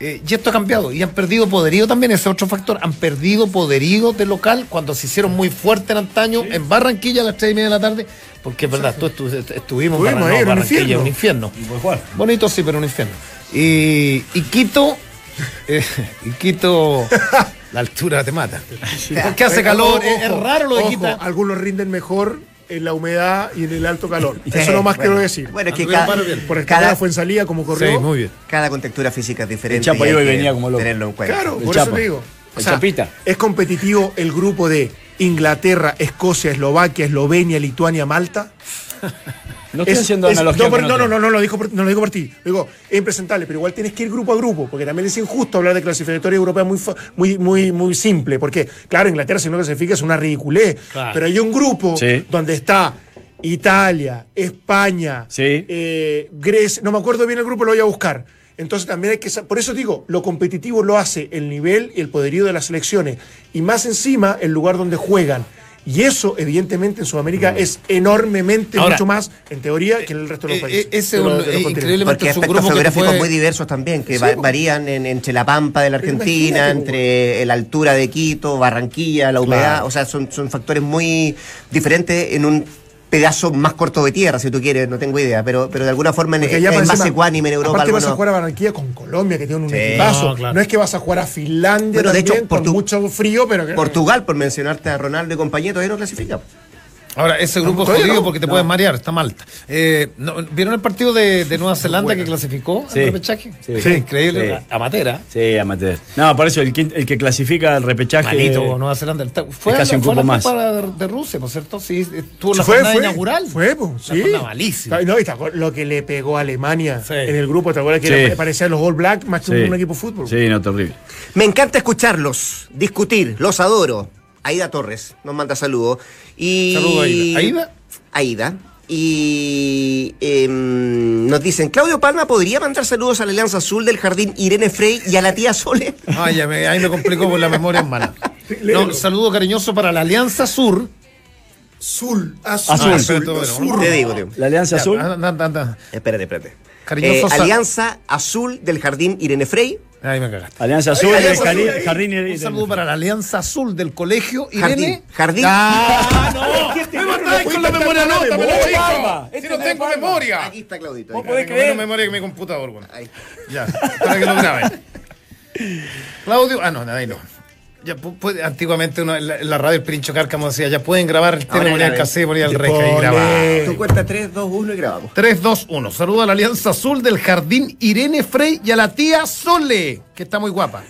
Eh, y esto ha cambiado. Y han perdido poderío también, ese otro factor. Han perdido poderío de local cuando se hicieron muy fuertes en antaño en Barranquilla a las 3 y media de la tarde. Porque es verdad, tú estu- estuvimos en Estuvimos Barran- ahí, no, era un Barranquilla, infierno. un infierno. Bonito sí, pero un infierno. Y, y Quito, eh, y Quito, la altura te mata. Porque hace calor, ojo, es, es raro lo de Quito. Algunos rinden mejor en la humedad y en el alto calor. Sí, Eso nomás bueno. quiero decir. Bueno, es que cada. Por el cada- fue en salida como corrió. Sí, muy bien. cada contextura física es diferente. El Chapo y hay iba y que venía como loco. Tenerlo en cuenta. Claro, El por Chapa. eso te digo. El Chapita. Es competitivo el grupo de Inglaterra, Escocia, Eslovaquia, Eslovenia, Lituania, Malta. No estoy Es- haciendo es- analogía. no, por- no, no, no, no, lo digo por, no lo digo por ti. Digo, es impresentable, pero igual tienes que ir grupo a grupo, porque también es injusto hablar de clasificatoria europea muy, muy, muy, muy simple. Porque, claro, Inglaterra, si no clasifica, es una ridiculez. Claro. Pero hay un grupo Sí. donde está Italia, España, Sí. eh, Grecia, no me acuerdo bien el grupo, lo voy a buscar. Entonces también hay que. Por eso digo, lo competitivo lo hace el nivel y el poderío de las selecciones. Y más encima, el lugar donde juegan. Y eso, evidentemente, en Sudamérica es enormemente. Ahora, mucho más, en teoría, que en el resto de los eh, países. eh, ese de los- es un- de los eh. Porque hay es un grupo geográficos fue- muy diversos también, que Sí, va- po. varían en- entre la pampa de la Argentina, entre la altura de Quito, Barranquilla, la humedad. Claro. O sea, son, son factores muy diferentes en un pedazo más corto de tierra, si tú quieres, no tengo idea, pero, pero de alguna forma en- Porque es, allá más ecuánime en Europa. Aparte vas a jugar a Barranquilla con Colombia, que tiene un Sí. equipazo. No, claro. No es que vas a jugar a Finlandia Bueno, de también, hecho, con Portu- mucho frío, pero que Portugal, por mencionarte a Ronaldo y compañía, todavía no clasifica. Ahora, ese grupo es jodido no. porque te No. puedes marear, está Malta. Eh, ¿no- ¿Vieron el partido de, de Nueva Zelanda bueno. que clasificó Sí. al repechaje? Sí. Sí, increíble. Sí. Amatera. Sí, amateur. No, por eso el, que clasifica el repechaje. Malito, Nueva Zelanda. Está- Fue, es casi la- un fue la más. Copa de, de Rusia, ¿no es cierto? Sí, estuvo en la fue, jornada fue, inaugural. Fue, pues, Una sí. jornada malísima. No, y lo que le pegó a Alemania Sí. en el grupo, ¿te acuerdas que Sí. era- parecían los All Black más que Sí. un equipo de fútbol? Sí, no, terrible. Me encanta escucharlos, discutir, los adoro. Aida Torres nos manda saludos. Y... Saludo, Aida. ¿Aida? Aida. Y em, nos dicen, Claudio Palma podría mandar saludos a la Alianza Azul del Jardín Irene Frey y a la tía Sole. Ay, ya me, ahí me complicó por la memoria en mala. No, saludo cariñoso para la Alianza Sur. Azul, azul, Azul. azul, azul. bueno. Te digo, tío. La Alianza Ya, Azul. Anda, anda, anda. Espérate, espérate. Eh, Alianza Azul del Jardín Irene Frey. Ahí me cagaste. Alianza Azul, Alianza el Azul, Jardín, ahí. Jardín Un saludo para la Alianza Azul del colegio Jardín. Irene. Jardín. ¡Ah, no! Este ¡Me no matáis con la memoria con la nota! ¡Me lo memoria, dijo! Palma. ¡Si Este no no tengo memoria! Aquí está Claudito. ¿Vos podés Tengo creer? menos memoria que mi computador, bueno. Ahí. Ya, para que lo graben. Claudio, ah, no, ahí no. Ya, pu- puede- antiguamente uno, en, la, en la radio el Pirincho Cárcamo decía, ya pueden grabar el tema, ponía el cassette, ponía el reja y grababa. Tú cuenta 3, 2, 1 y grabamos. 3, 2, 1. Saludo a la Alianza Azul del Jardín Irene Frey y a la tía Sole, que está muy guapa.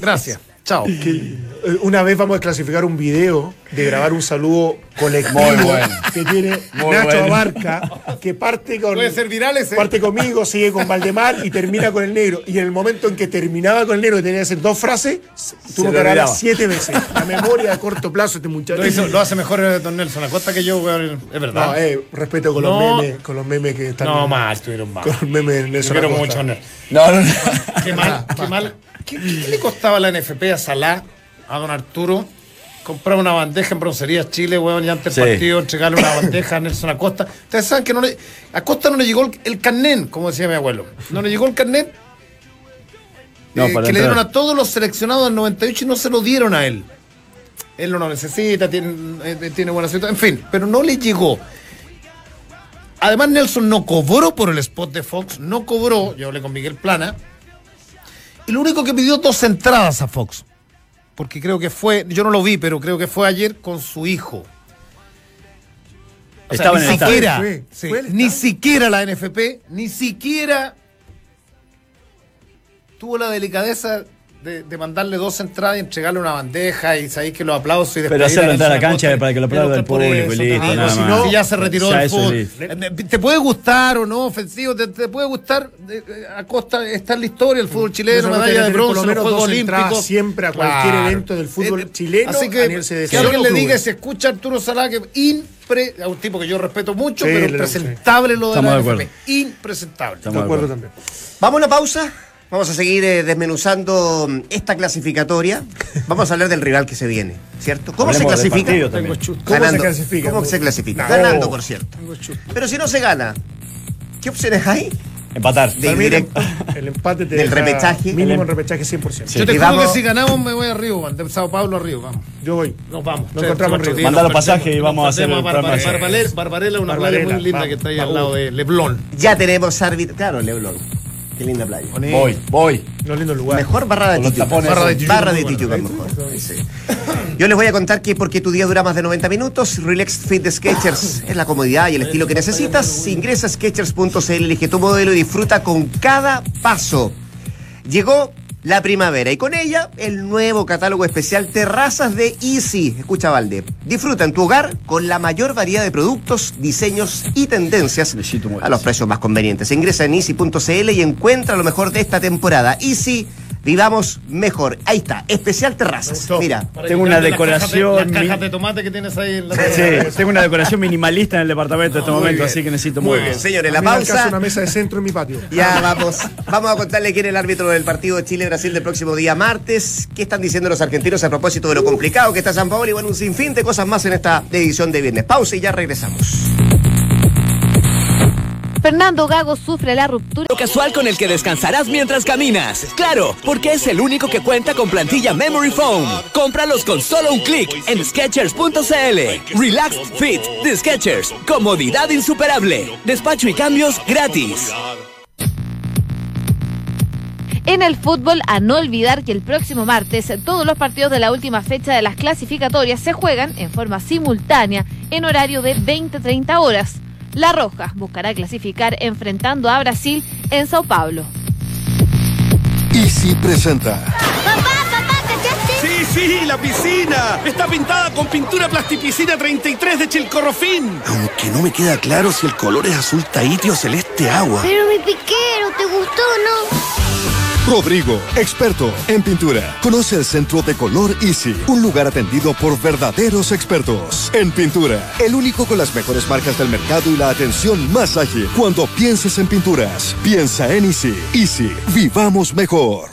Gracias. Chao. Eh, Una vez vamos a clasificar un video de grabar un saludo colectivo Muy bueno. que tiene Muy Nacho bueno. Abarca, que parte con. Puede ser viral ese. Parte conmigo, sigue con Valdemar y termina con el negro. Y en el momento en que terminaba con el negro y tenía que hacer dos frases, tuvo que grabar siete veces. La memoria a corto plazo este muchacho. Lo, hizo- lo hace mejor eh, Don Nelson Acosta que yo, weón, es verdad. No, eh, respeto con No. los memes, con los memes que están. No, mal, estuvieron mal. Con los memes de Yo Nelson quiero Acosta. mucho, Nelson. No, no, no. Qué mal, qué mal. ¿Qué, qué le costaba a la NFP a Salá, a don Arturo? Comprar una bandeja en Broncería Chile, weón, y antes del Sí. partido entregarle una bandeja a Nelson Acosta. Ustedes saben que no le, a Acosta no le llegó el, el carnet, como decía mi abuelo. No le llegó el carnet No, eh, que le dieron a todos los seleccionados del 98 y no se lo dieron a él. Él no lo necesita, tiene, eh, tiene buena situación, en fin, pero no le llegó. Además, Nelson no cobró por el spot de Fox, no cobró, yo hablé con Miguel Plana, Y lo único que pidió dos entradas a Fox. Porque creo que fue, yo no lo vi, pero creo que fue ayer con su hijo. O sea, Estaba ni siquiera, Fue, sí, fue el ni siquiera la NFP, ni siquiera tuvo la delicadeza de, de mandarle dos entradas y entregarle una bandeja y sabéis que los aplausos y Pero despedir hacerlo entrar a la cancha para que lo Pero aplauda el público y eso, listo, te digo, nada si más. no, ya se retiró Ya del eso es fútbol. listo. Eh, Te puede gustar o no ofensivo, te, te puede gustar. eh, eh, Acosta está en la historia, el fútbol chileno, Eso no medalla de bronce, lo los menos Juegos Olímpicos. siempre a cualquier evento del fútbol chileno, Así a que, que alguien o le diga, se escucha a Arturo Salá, que impre, a un tipo que yo respeto mucho, Sí, pero le- impresentable lo de Estamos la de acuerdo. Impresentable. Estamos De acuerdo. también. Vamos a una pausa. Vamos a seguir eh, desmenuzando mm, esta clasificatoria. Vamos a hablar del rival que se viene, ¿cierto? ¿Cómo Hablemos se clasifica? Tengo. ¿Cómo se Ganando. clasifica? ¿Cómo se clasifica? No. Ganando, por cierto. Pero si no se gana, ¿qué opciones hay? Empatar. De directo. el empate te Del deja repechaje. Mínimo El repechaje 100%. Sí. Yo te juro que si ganamos me voy a Río, de Sao Paulo a Río, vamos. Yo voy. Nos vamos. Nos encontramos en Río. Manda los pasajes y vamos a hacer el programa. Barbarella, Barbarella, una playa muy linda que está ahí al lado de Leblon. Ya tenemos árbitro. Claro, Leblon. Qué linda playa. Voy, voy. No lindo lugar. Mejor barra de los tapones. Barra de Muy Tijuca. Barra de bueno. Tijuca, mejor. Sí. Yo les voy a contar que porque tu día dura más de 90 minutos, Relax Fit de Sketchers es la comodidad y el estilo que necesitas. Ingresa a Sketchers.cl, elige tu modelo y disfruta con cada paso. Llegó la primavera y con ella el nuevo catálogo especial Terrazas de Easy. Escucha, Valde. Disfruta en tu hogar con la mayor variedad de productos, diseños y tendencias a los precios más convenientes. Ingresa en easy.cl y encuentra lo mejor de esta temporada. Easy, vivamos mejor. Ahí está, especial terrazas. Mira, Tengo una decoración Las cajas de tomate que tienes ahí en la Sí, tengo una decoración minimalista en el departamento en este momento, así que necesito muy muebles. bien, señores, A la pausa. una mesa de centro en mi patio. Ya vamos, vamos a contarle quién es el árbitro del partido de Chile-Brasil del próximo día martes. ¿Qué están diciendo los argentinos a propósito de lo complicado que está San Paolo? Y bueno, un sinfín de cosas más en esta edición de viernes. Pausa y ya regresamos. Fernando Gago sufre la ruptura. Lo casual con el que descansarás mientras caminas. Claro, porque es el único que cuenta con plantilla Memory Foam. Cómpralos con solo un clic en Skechers.cl. Relaxed Fit de Skechers. Comodidad insuperable. Despacho y cambios gratis. En el fútbol, a no olvidar que el próximo martes todos los partidos de la última fecha de las clasificatorias se juegan en forma simultánea en horario de 20-30 horas. La Roja buscará clasificar enfrentando a Brasil en Sao Paulo. Easy presenta Sí, sí, la piscina. Está pintada con pintura plastipiscina 33 de Chilcorrofín. Aunque no me queda claro si el color es azul tahiti o celeste agua. Pero mi piquero, ¿te gustó o no? Rodrigo, experto en pintura. Conoce el centro de color Easy, un lugar atendido por verdaderos expertos en pintura. El único con las mejores marcas del mercado y la atención más ágil. Cuando pienses en pinturas, piensa en Easy. Easy, vivamos mejor.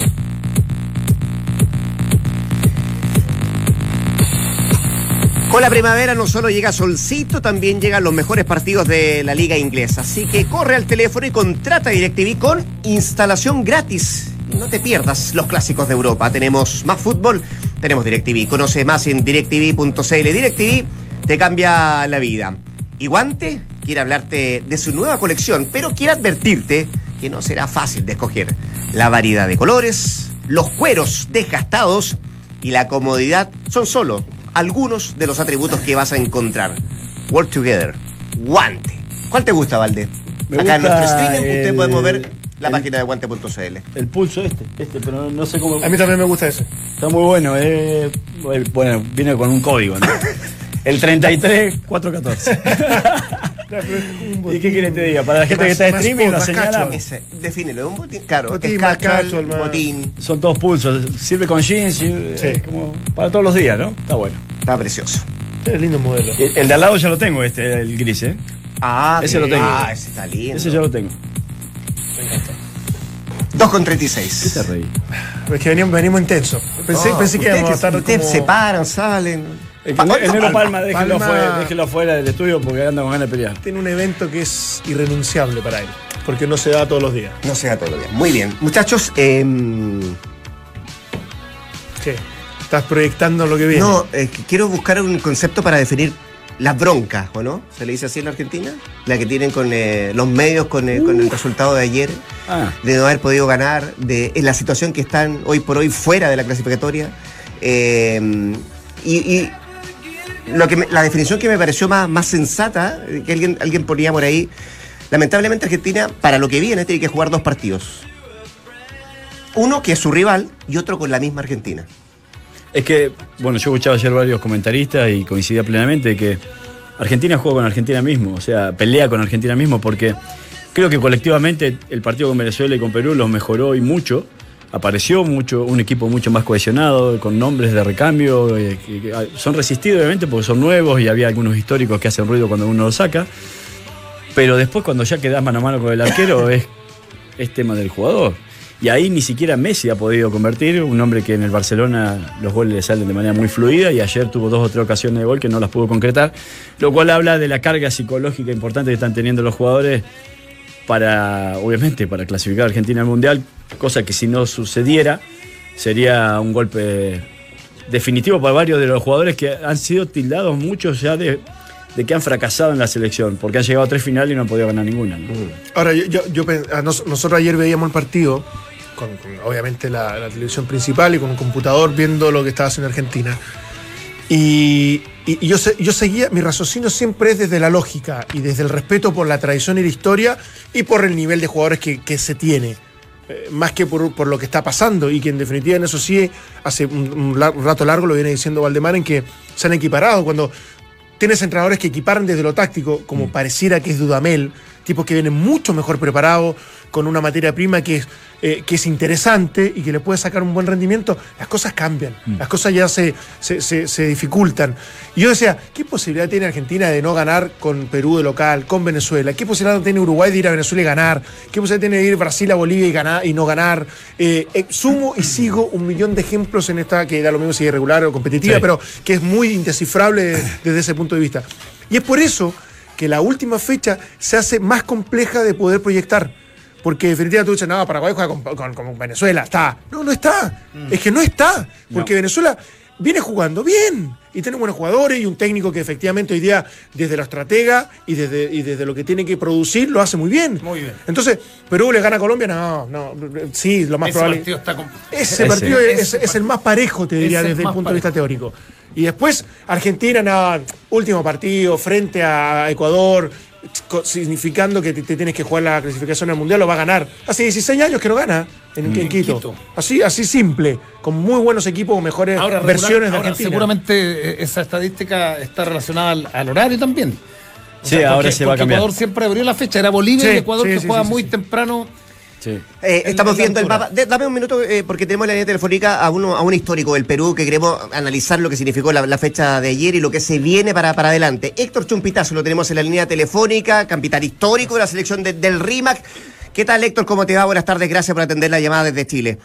Con la primavera no solo llega solcito, también llegan los mejores partidos de la liga inglesa. Así que corre al teléfono y contrata DirecTV con instalación gratis. No te pierdas los clásicos de Europa. Tenemos más fútbol, tenemos DirecTV. Conoce más en directv.cl. DirecTV te cambia la vida. Y Guante quiere hablarte de su nueva colección, pero quiere advertirte que no será fácil de escoger. La variedad de colores, los cueros desgastados y la comodidad son solo algunos de los atributos que vas a encontrar. Work Together, Guante. ¿Cuál te gusta, Valde? Me Acá en nuestro streaming usted puede mover la el- página de guante.cl. El pulso este, este, pero no sé cómo. A mí también me gusta ese. Está muy bueno, eh, bueno, viene con un código, ¿no? El 33414. ¿Y qué quieres que te diga? Para la gente que está en Más- streaming lo más señala. cacho. Ese, defínelo, un botín. Claro, Botín, es más casual, cacho, el botín. Son todos pulsos, sirve con jeans, sirve- Sí. eh, como para todos los días, ¿no? Está bueno. Está precioso. Es lindo modelo. El, el de al lado ya lo tengo, este, el gris, ¿eh? Ah, Ese lo tengo. Ah, ese está lindo. Ese ya lo tengo. 2 con ¿Qué te 36. reí? Es que veníamos, venimos intenso. Pensé, que íbamos a estar ustedes como... se paran, salen. El, Pa- el ¿cuánto negro Palma? Palma, déjelo, Palma- afuera, déjelo afuera del estudio porque anda con ganas de pelear. Tiene un evento que es irrenunciable para él. Porque no se da todos los días. No sea todo bien. Muy bien. Muchachos, em, ¿Qué? Estás proyectando lo que viene. no, eh, que quiero buscar un concepto para definir las broncas, ¿o no? ¿Se le dice así en la Argentina? La que tienen con eh, los medios, con, eh, con el resultado de ayer. Ah. de no haber podido ganar, de en la situación que están hoy por hoy fuera de la clasificatoria. Eh, y, y lo que me- la definición que me pareció más, más sensata, que alguien, alguien ponía por ahí, lamentablemente Argentina, para lo que viene, tiene que jugar dos partidos. Uno que es su rival y otro con la misma Argentina. Es que, bueno, yo escuchaba ayer varios comentaristas y coincidía plenamente que Argentina juega con Argentina mismo, o sea, pelea con Argentina mismo, porque creo que colectivamente el partido con Venezuela y con Perú los mejoró y mucho. Apareció mucho, un equipo mucho más cohesionado, con nombres de recambio, eh, ah, son resistidos obviamente porque son nuevos y había algunos históricos que hacen ruido cuando uno los saca. Pero después cuando ya quedás mano a mano con el arquero es tema del jugador. Y ahí ni siquiera Messi ha podido convertir, un hombre que en el Barcelona los goles le salen de manera muy fluida y ayer tuvo dos o tres ocasiones de gol que no las pudo concretar, lo cual habla de la carga psicológica importante que están teniendo los jugadores para, obviamente, para clasificar a Argentina al Mundial, cosa que si no sucediera sería un golpe definitivo para varios de los jugadores que han sido tildados muchos ya de, que han fracasado en la selección, porque han llegado a tres finales y no han podido ganar ninguna. Ahora, yo, yo, yo pen- a nos- nosotros ayer veíamos el partido, con, con, obviamente la, la televisión principal y con un computador viendo lo que estaba haciendo Argentina. Y, y- y yo, yo seguía, mi raciocinio siempre es desde la lógica y desde el respeto por la tradición y la historia y por el nivel de jugadores que, que se tiene. Eh, más que por, por lo que está pasando y que en definitiva en eso sí, hace un, un lar- un rato largo lo viene diciendo Valdemar en que se han equiparado. Cuando tienes entrenadores que equiparan desde lo táctico, como pareciera que es Dudamel, tipos que vienen mucho mejor preparados, con una materia prima que es, eh, que es interesante y que le puede sacar un buen rendimiento, las cosas cambian, las cosas ya se, se, se- se dificultan. Y yo decía, ¿qué posibilidad tiene Argentina de no ganar con Perú de local, con Venezuela? ¿Qué posibilidad tiene Uruguay de ir a Venezuela y ganar? ¿Qué posibilidad tiene de ir Brasil a Bolivia y, ganar, y no ganar? Eh, eh, sumo y sigo un millón de ejemplos en esta, que da lo mismo si es irregular o competitiva, Sí. pero que es muy indescifrable desde ese punto de vista. Y es por eso que la última fecha se hace más compleja de poder proyectar. Porque definitivamente tú dices, no, Paraguay juega con, con- con Venezuela, está. No, no está. Es que no está. Porque Venezuela viene jugando bien. Y tiene buenos jugadores y un técnico que efectivamente hoy día, desde la estratega y desde, y desde lo que tiene que producir, lo hace muy bien. Muy bien. Entonces, Perú le gana a Colombia, no, no, sí, lo más Ese probable. partido está Ese Ese- partido es, ese es el más parejo, te diría, desde el punto de vista teórico. Y después, Argentina, nada, último partido frente a Ecuador, significando que te, te tienes que jugar la clasificación al mundial, lo va a ganar. Hace 16 años que no gana en, en Quito. Quito. Así, así simple, con muy buenos equipos, con mejores Ahora, regular- versiones de ahora Argentina. seguramente eh, esa estadística está relacionada al, al horario también. O Sí, sea, ahora porque- se va a porque cambiar. Ecuador siempre abrió la fecha, era Bolivia Sí, y Ecuador sí, que sí, juega sí, muy sí. temprano. Sí. Eh, estamos viendo el mapa. De- dame un minuto, eh, porque tenemos la línea telefónica a, uno, a un histórico del Perú que queremos analizar lo que significó la, la fecha de ayer y lo que se viene para, para adelante. Héctor Chumpitazo lo tenemos en la línea telefónica, capitán histórico de la selección de- del RIMAC. ¿Qué tal, Héctor? ¿Cómo te va? Buenas tardes, gracias por atender la llamada desde Chile.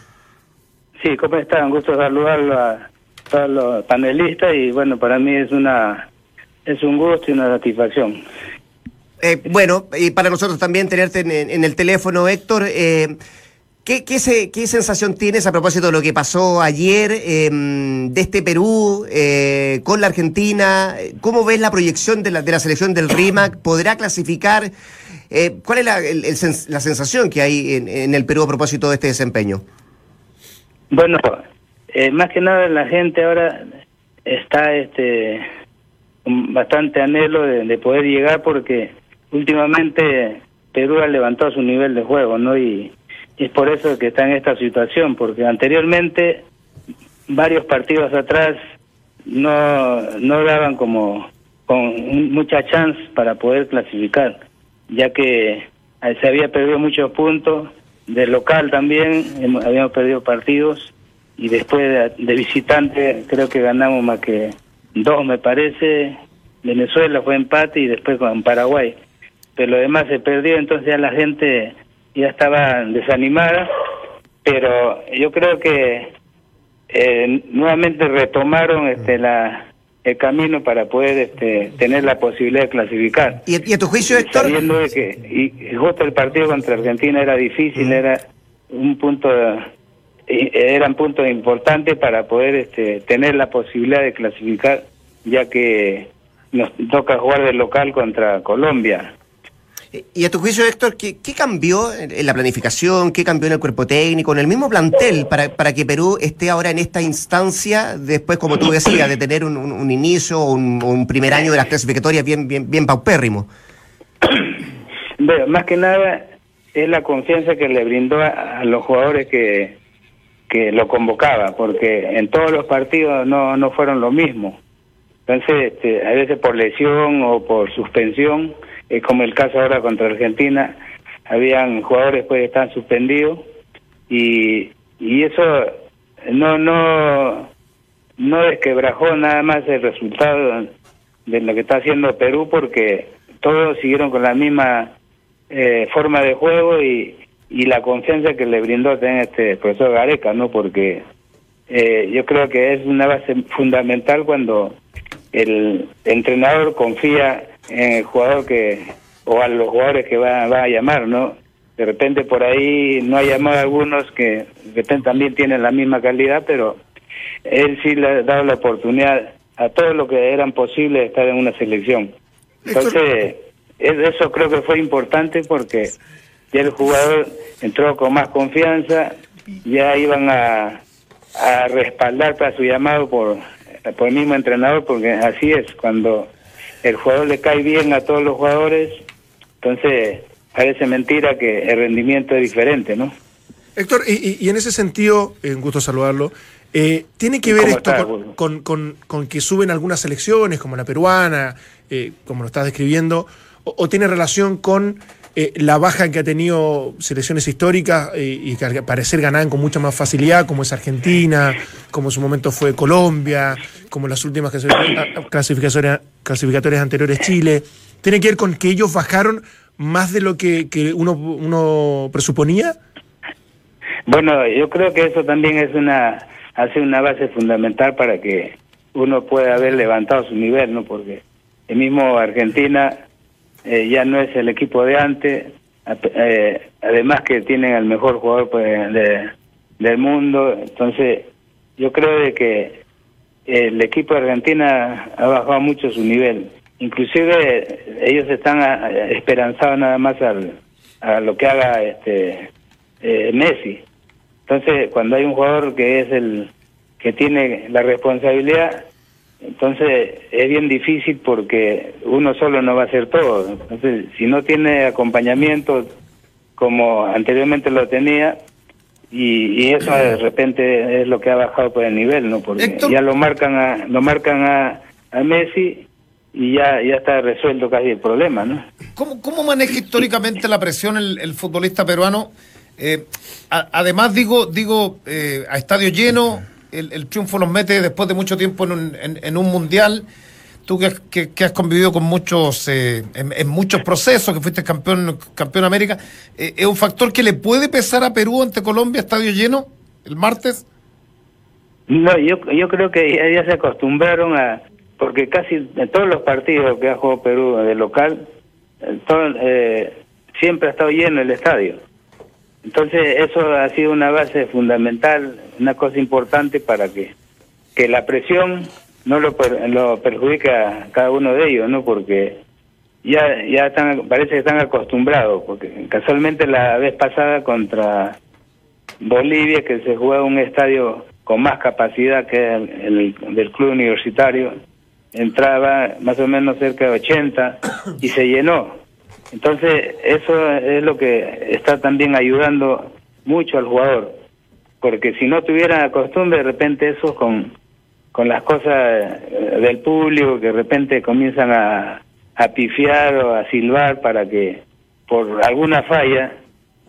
Sí, ¿cómo están? Gusto saludarlo a todos los panelistas y bueno, para mí es una es un gusto y una satisfacción. Eh, bueno, y para nosotros también tenerte en, en el teléfono, Héctor. eh, ¿qué, qué, se- qué sensación tienes a propósito de lo que pasó ayer eh, de este Perú eh, con la Argentina? ¿Cómo ves la proyección de la, de la selección del RIMAC? ¿Podrá clasificar? Eh, ¿Cuál es la, la sensación que hay en, en el Perú a propósito de este desempeño? Bueno, eh, más que nada la gente ahora está este bastante anhelo de poder llegar porque últimamente Perú ha levantado su nivel de juego, ¿no? Y, es por eso que está en esta situación, porque anteriormente varios partidos atrás no no daban como con mucha chance para poder clasificar, ya que eh, se había perdido muchos puntos de local también, habíamos perdido partidos y después de, de visitante creo que ganamos más que dos me parece, Venezuela fue empate y después con Paraguay, pero lo demás se perdió, entonces ya la gente ya estaba desanimada, pero yo creo que eh, nuevamente retomaron este la el camino para poder este, tener la posibilidad de clasificar. ¿Y, y a tu juicio, Héctor? Sabiendo de que y, y justo el partido contra Argentina era difícil, era un punto, eh, eran puntos importantes para poder este, tener la posibilidad de clasificar, ya que nos toca jugar de local contra Colombia. Y a tu juicio, Héctor, ¿qué, cambió en la planificación, qué cambió en el cuerpo técnico, en el mismo plantel, para, para que Perú esté ahora en esta instancia, después, como tú decías, de tener un, un- inicio o un, primer año de las clasificatorias bien, bien, bien paupérrimo? Bueno, más que nada es la confianza que le brindó a, a los jugadores que, que lo convocaba, porque en todos los partidos no, no fueron lo mismo. Entonces, este, a veces por lesión o por suspensión, es como el caso ahora contra Argentina, habían jugadores pues que estaban suspendidos y, y eso no no no desquebrajó nada más el resultado de lo que está haciendo Perú porque todos siguieron con la misma eh, forma de juego y, y la confianza que le brindó también este profesor Gareca, ¿no? Porque eh, yo creo que es una base fundamental cuando el entrenador confía en el jugador que o a los jugadores que va, va a llamar, ¿no? De repente por ahí no ha llamado a algunos que de repente también tienen la misma calidad, pero él sí le ha dado la oportunidad a todos los que eran posibles de estar en una selección. Entonces, es- eso creo que fue importante porque ya el jugador entró con más confianza, ya iban a, a respaldar para su llamado por, por el mismo entrenador, porque así es, cuando el jugador le cae bien a todos los jugadores, entonces parece mentira que el rendimiento es diferente, ¿no? Héctor, y, en ese sentido, eh, un gusto saludarlo, eh, ¿tiene que ver ¿Cómo esto está, con, con- con- con que suben algunas selecciones, como la peruana, eh, como lo estás describiendo, o, o tiene relación con eh, la baja que ha tenido selecciones históricas eh, y que al parecer ganaban con mucha más facilidad, como es Argentina, como en su momento fue Colombia, como las últimas clasificatorias, clasificatorias anteriores Chile? ¿Tiene que ver con que ellos bajaron más de lo que, que uno, uno presuponía? Bueno, yo creo que eso también es una hace una base fundamental para que uno pueda haber levantado su nivel, ¿no? Porque el mismo Argentina eh, ya no es el equipo de antes, eh, además que tienen al mejor jugador pues, de- del mundo, entonces yo creo de que el equipo de Argentina ha bajado mucho su nivel, inclusive ellos están ah, esperanzados nada más al, a lo que haga este eh, Messi. Entonces, cuando hay un jugador que es el que tiene la responsabilidad, entonces es bien difícil porque uno solo no va a hacer todo. Entonces, si no tiene acompañamiento como anteriormente lo tenía, y, y eso de repente es lo que ha bajado por el nivel, ¿no? Porque ya lo marcan a, lo marcan a, a Messi y ya, ya está resuelto casi el problema, ¿no? ¿Cómo, cómo maneja históricamente la presión el, el futbolista peruano? Eh, a- además, digo, digo eh, a estadio lleno, el, el triunfo los mete después de mucho tiempo en un, en- un mundial. Tú que, que- que has convivido con muchos, eh, en, muchos procesos, que fuiste campeón, campeón América, eh, ¿es un factor que le puede pesar a Perú ante Colombia, estadio lleno, el martes? No, yo, yo creo que ya, se acostumbraron a, porque casi en todos los partidos que ha jugado Perú de local, eh, eh, siempre ha estado lleno el estadio. Entonces eso ha sido una base fundamental, una cosa importante para que, que la presión no lo, per- lo perjudique a cada uno de ellos, ¿no? Porque ya ya están, parece que están acostumbrados, porque casualmente la vez pasada contra Bolivia, que se jugaba un estadio con más capacidad que el, el del club universitario, entraba más o menos cerca de 80 y se llenó. Entonces, eso es lo que está también ayudando mucho al jugador, porque si no tuvieran la costumbre, de repente eso con, con las cosas eh, del público, que de repente comienzan a, a pifiar o a silbar para que por alguna falla,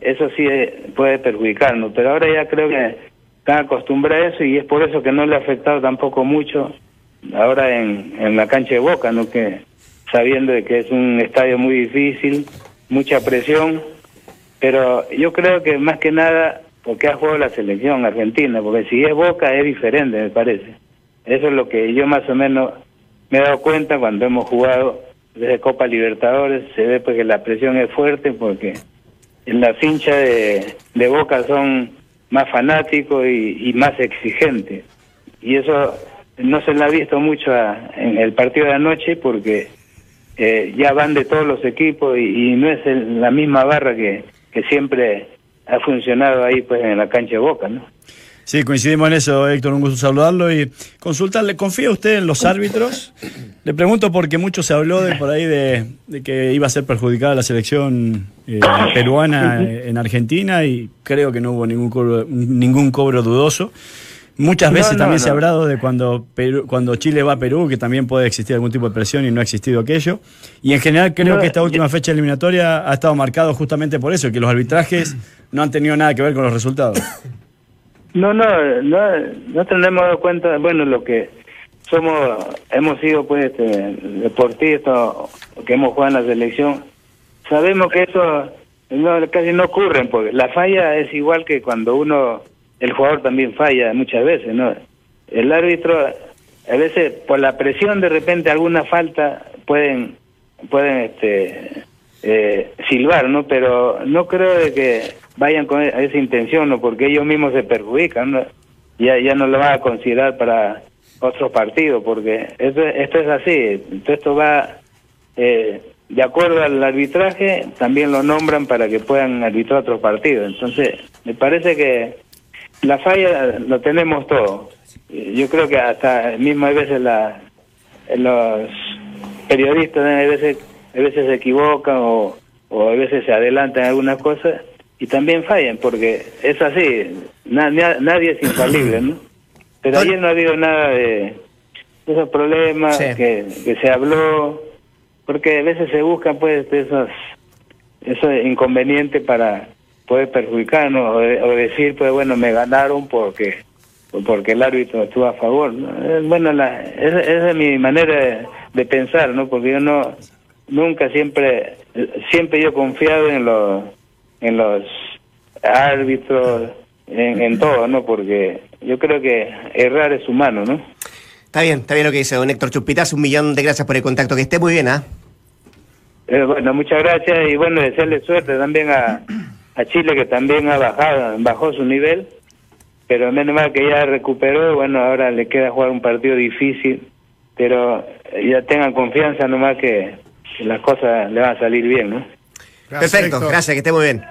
eso sí eh, puede perjudicarnos, pero ahora ya creo que están acostumbrados a eso y es por eso que no le ha afectado tampoco mucho ahora en, en la cancha de Boca, ¿no? Que sabiendo de que es un estadio muy difícil, mucha presión, pero yo creo que más que nada porque ha jugado la selección argentina, porque si es Boca es diferente, me parece. Eso es lo que yo más o menos me he dado cuenta cuando hemos jugado desde Copa Libertadores, se ve pues que la presión es fuerte porque en las hinchas de, de Boca son más fanáticos y, y más exigentes. Y eso no se le ha visto mucho a- en el partido de anoche porque eh, ya van de todos los equipos y, no es el- la misma barra que, que siempre ha funcionado ahí pues en la cancha de Boca, ¿no? Sí, coincidimos en eso, Héctor, un gusto saludarlo y consultarle, ¿confía usted en los árbitros? Le pregunto porque mucho se habló de por ahí de, que iba a ser perjudicada la selección eh, peruana en Argentina y creo que no hubo ningún cobro, ningún cobro dudoso. Muchas veces no, también se ha hablado de cuando, Perú- cuando Chile va a Perú, que también puede existir algún tipo de presión y no ha existido aquello. Y en general creo que esta última fecha eliminatoria ha estado marcado justamente por eso, que los arbitrajes no han tenido nada que ver con los resultados. No, no, no, no tenemos dado cuenta, bueno, lo que somos, hemos sido pues este, deportistas que hemos jugado en la selección, sabemos que eso no, casi no ocurre, porque la falla es igual que cuando uno, el jugador también falla muchas veces, ¿no? El árbitro, a veces por la presión de repente alguna falta pueden, pueden este, eh, silbar, ¿no? Pero no creo de que vayan con esa intención, ¿no? Porque ellos mismos se perjudican, ¿no? Ya, ya no lo van a considerar para otros partidos, porque esto, esto es así, esto va eh, de acuerdo al arbitraje, también lo nombran para que puedan arbitrar otros partidos. Entonces, me parece que la falla lo tenemos todo. Yo creo que hasta mismo hay veces la, los periodistas a veces, a veces se equivocan o, o a veces se adelantan algunas cosas y también fallan porque es así, na- na- nadie es infalible, ¿no? Pero ayer no ha habido nada de, de esos problemas Sí. que, que se habló, porque a veces se buscan pues esos, esos inconvenientes para poder perjudicarnos o, de- o decir pues bueno me ganaron porque porque el árbitro estuvo a favor. Eh, bueno la, esa, esa es mi manera de, de pensar no porque yo no nunca siempre siempre yo he confiado en los en los árbitros en, en todo no porque yo creo que errar es humano no Está bien, está bien lo que dice don Héctor Chupitas. Un millón de gracias por el contacto. Que esté muy bien, ¿ah? Eh, bueno, muchas gracias y bueno, desearle suerte también a, a Chile que también ha bajado, bajó su nivel, pero menos mal que ya recuperó, bueno, ahora le queda jugar un partido difícil, pero ya tengan confianza nomás que, que las cosas le van a salir bien, ¿no? Perfecto, gracias, que esté muy bien.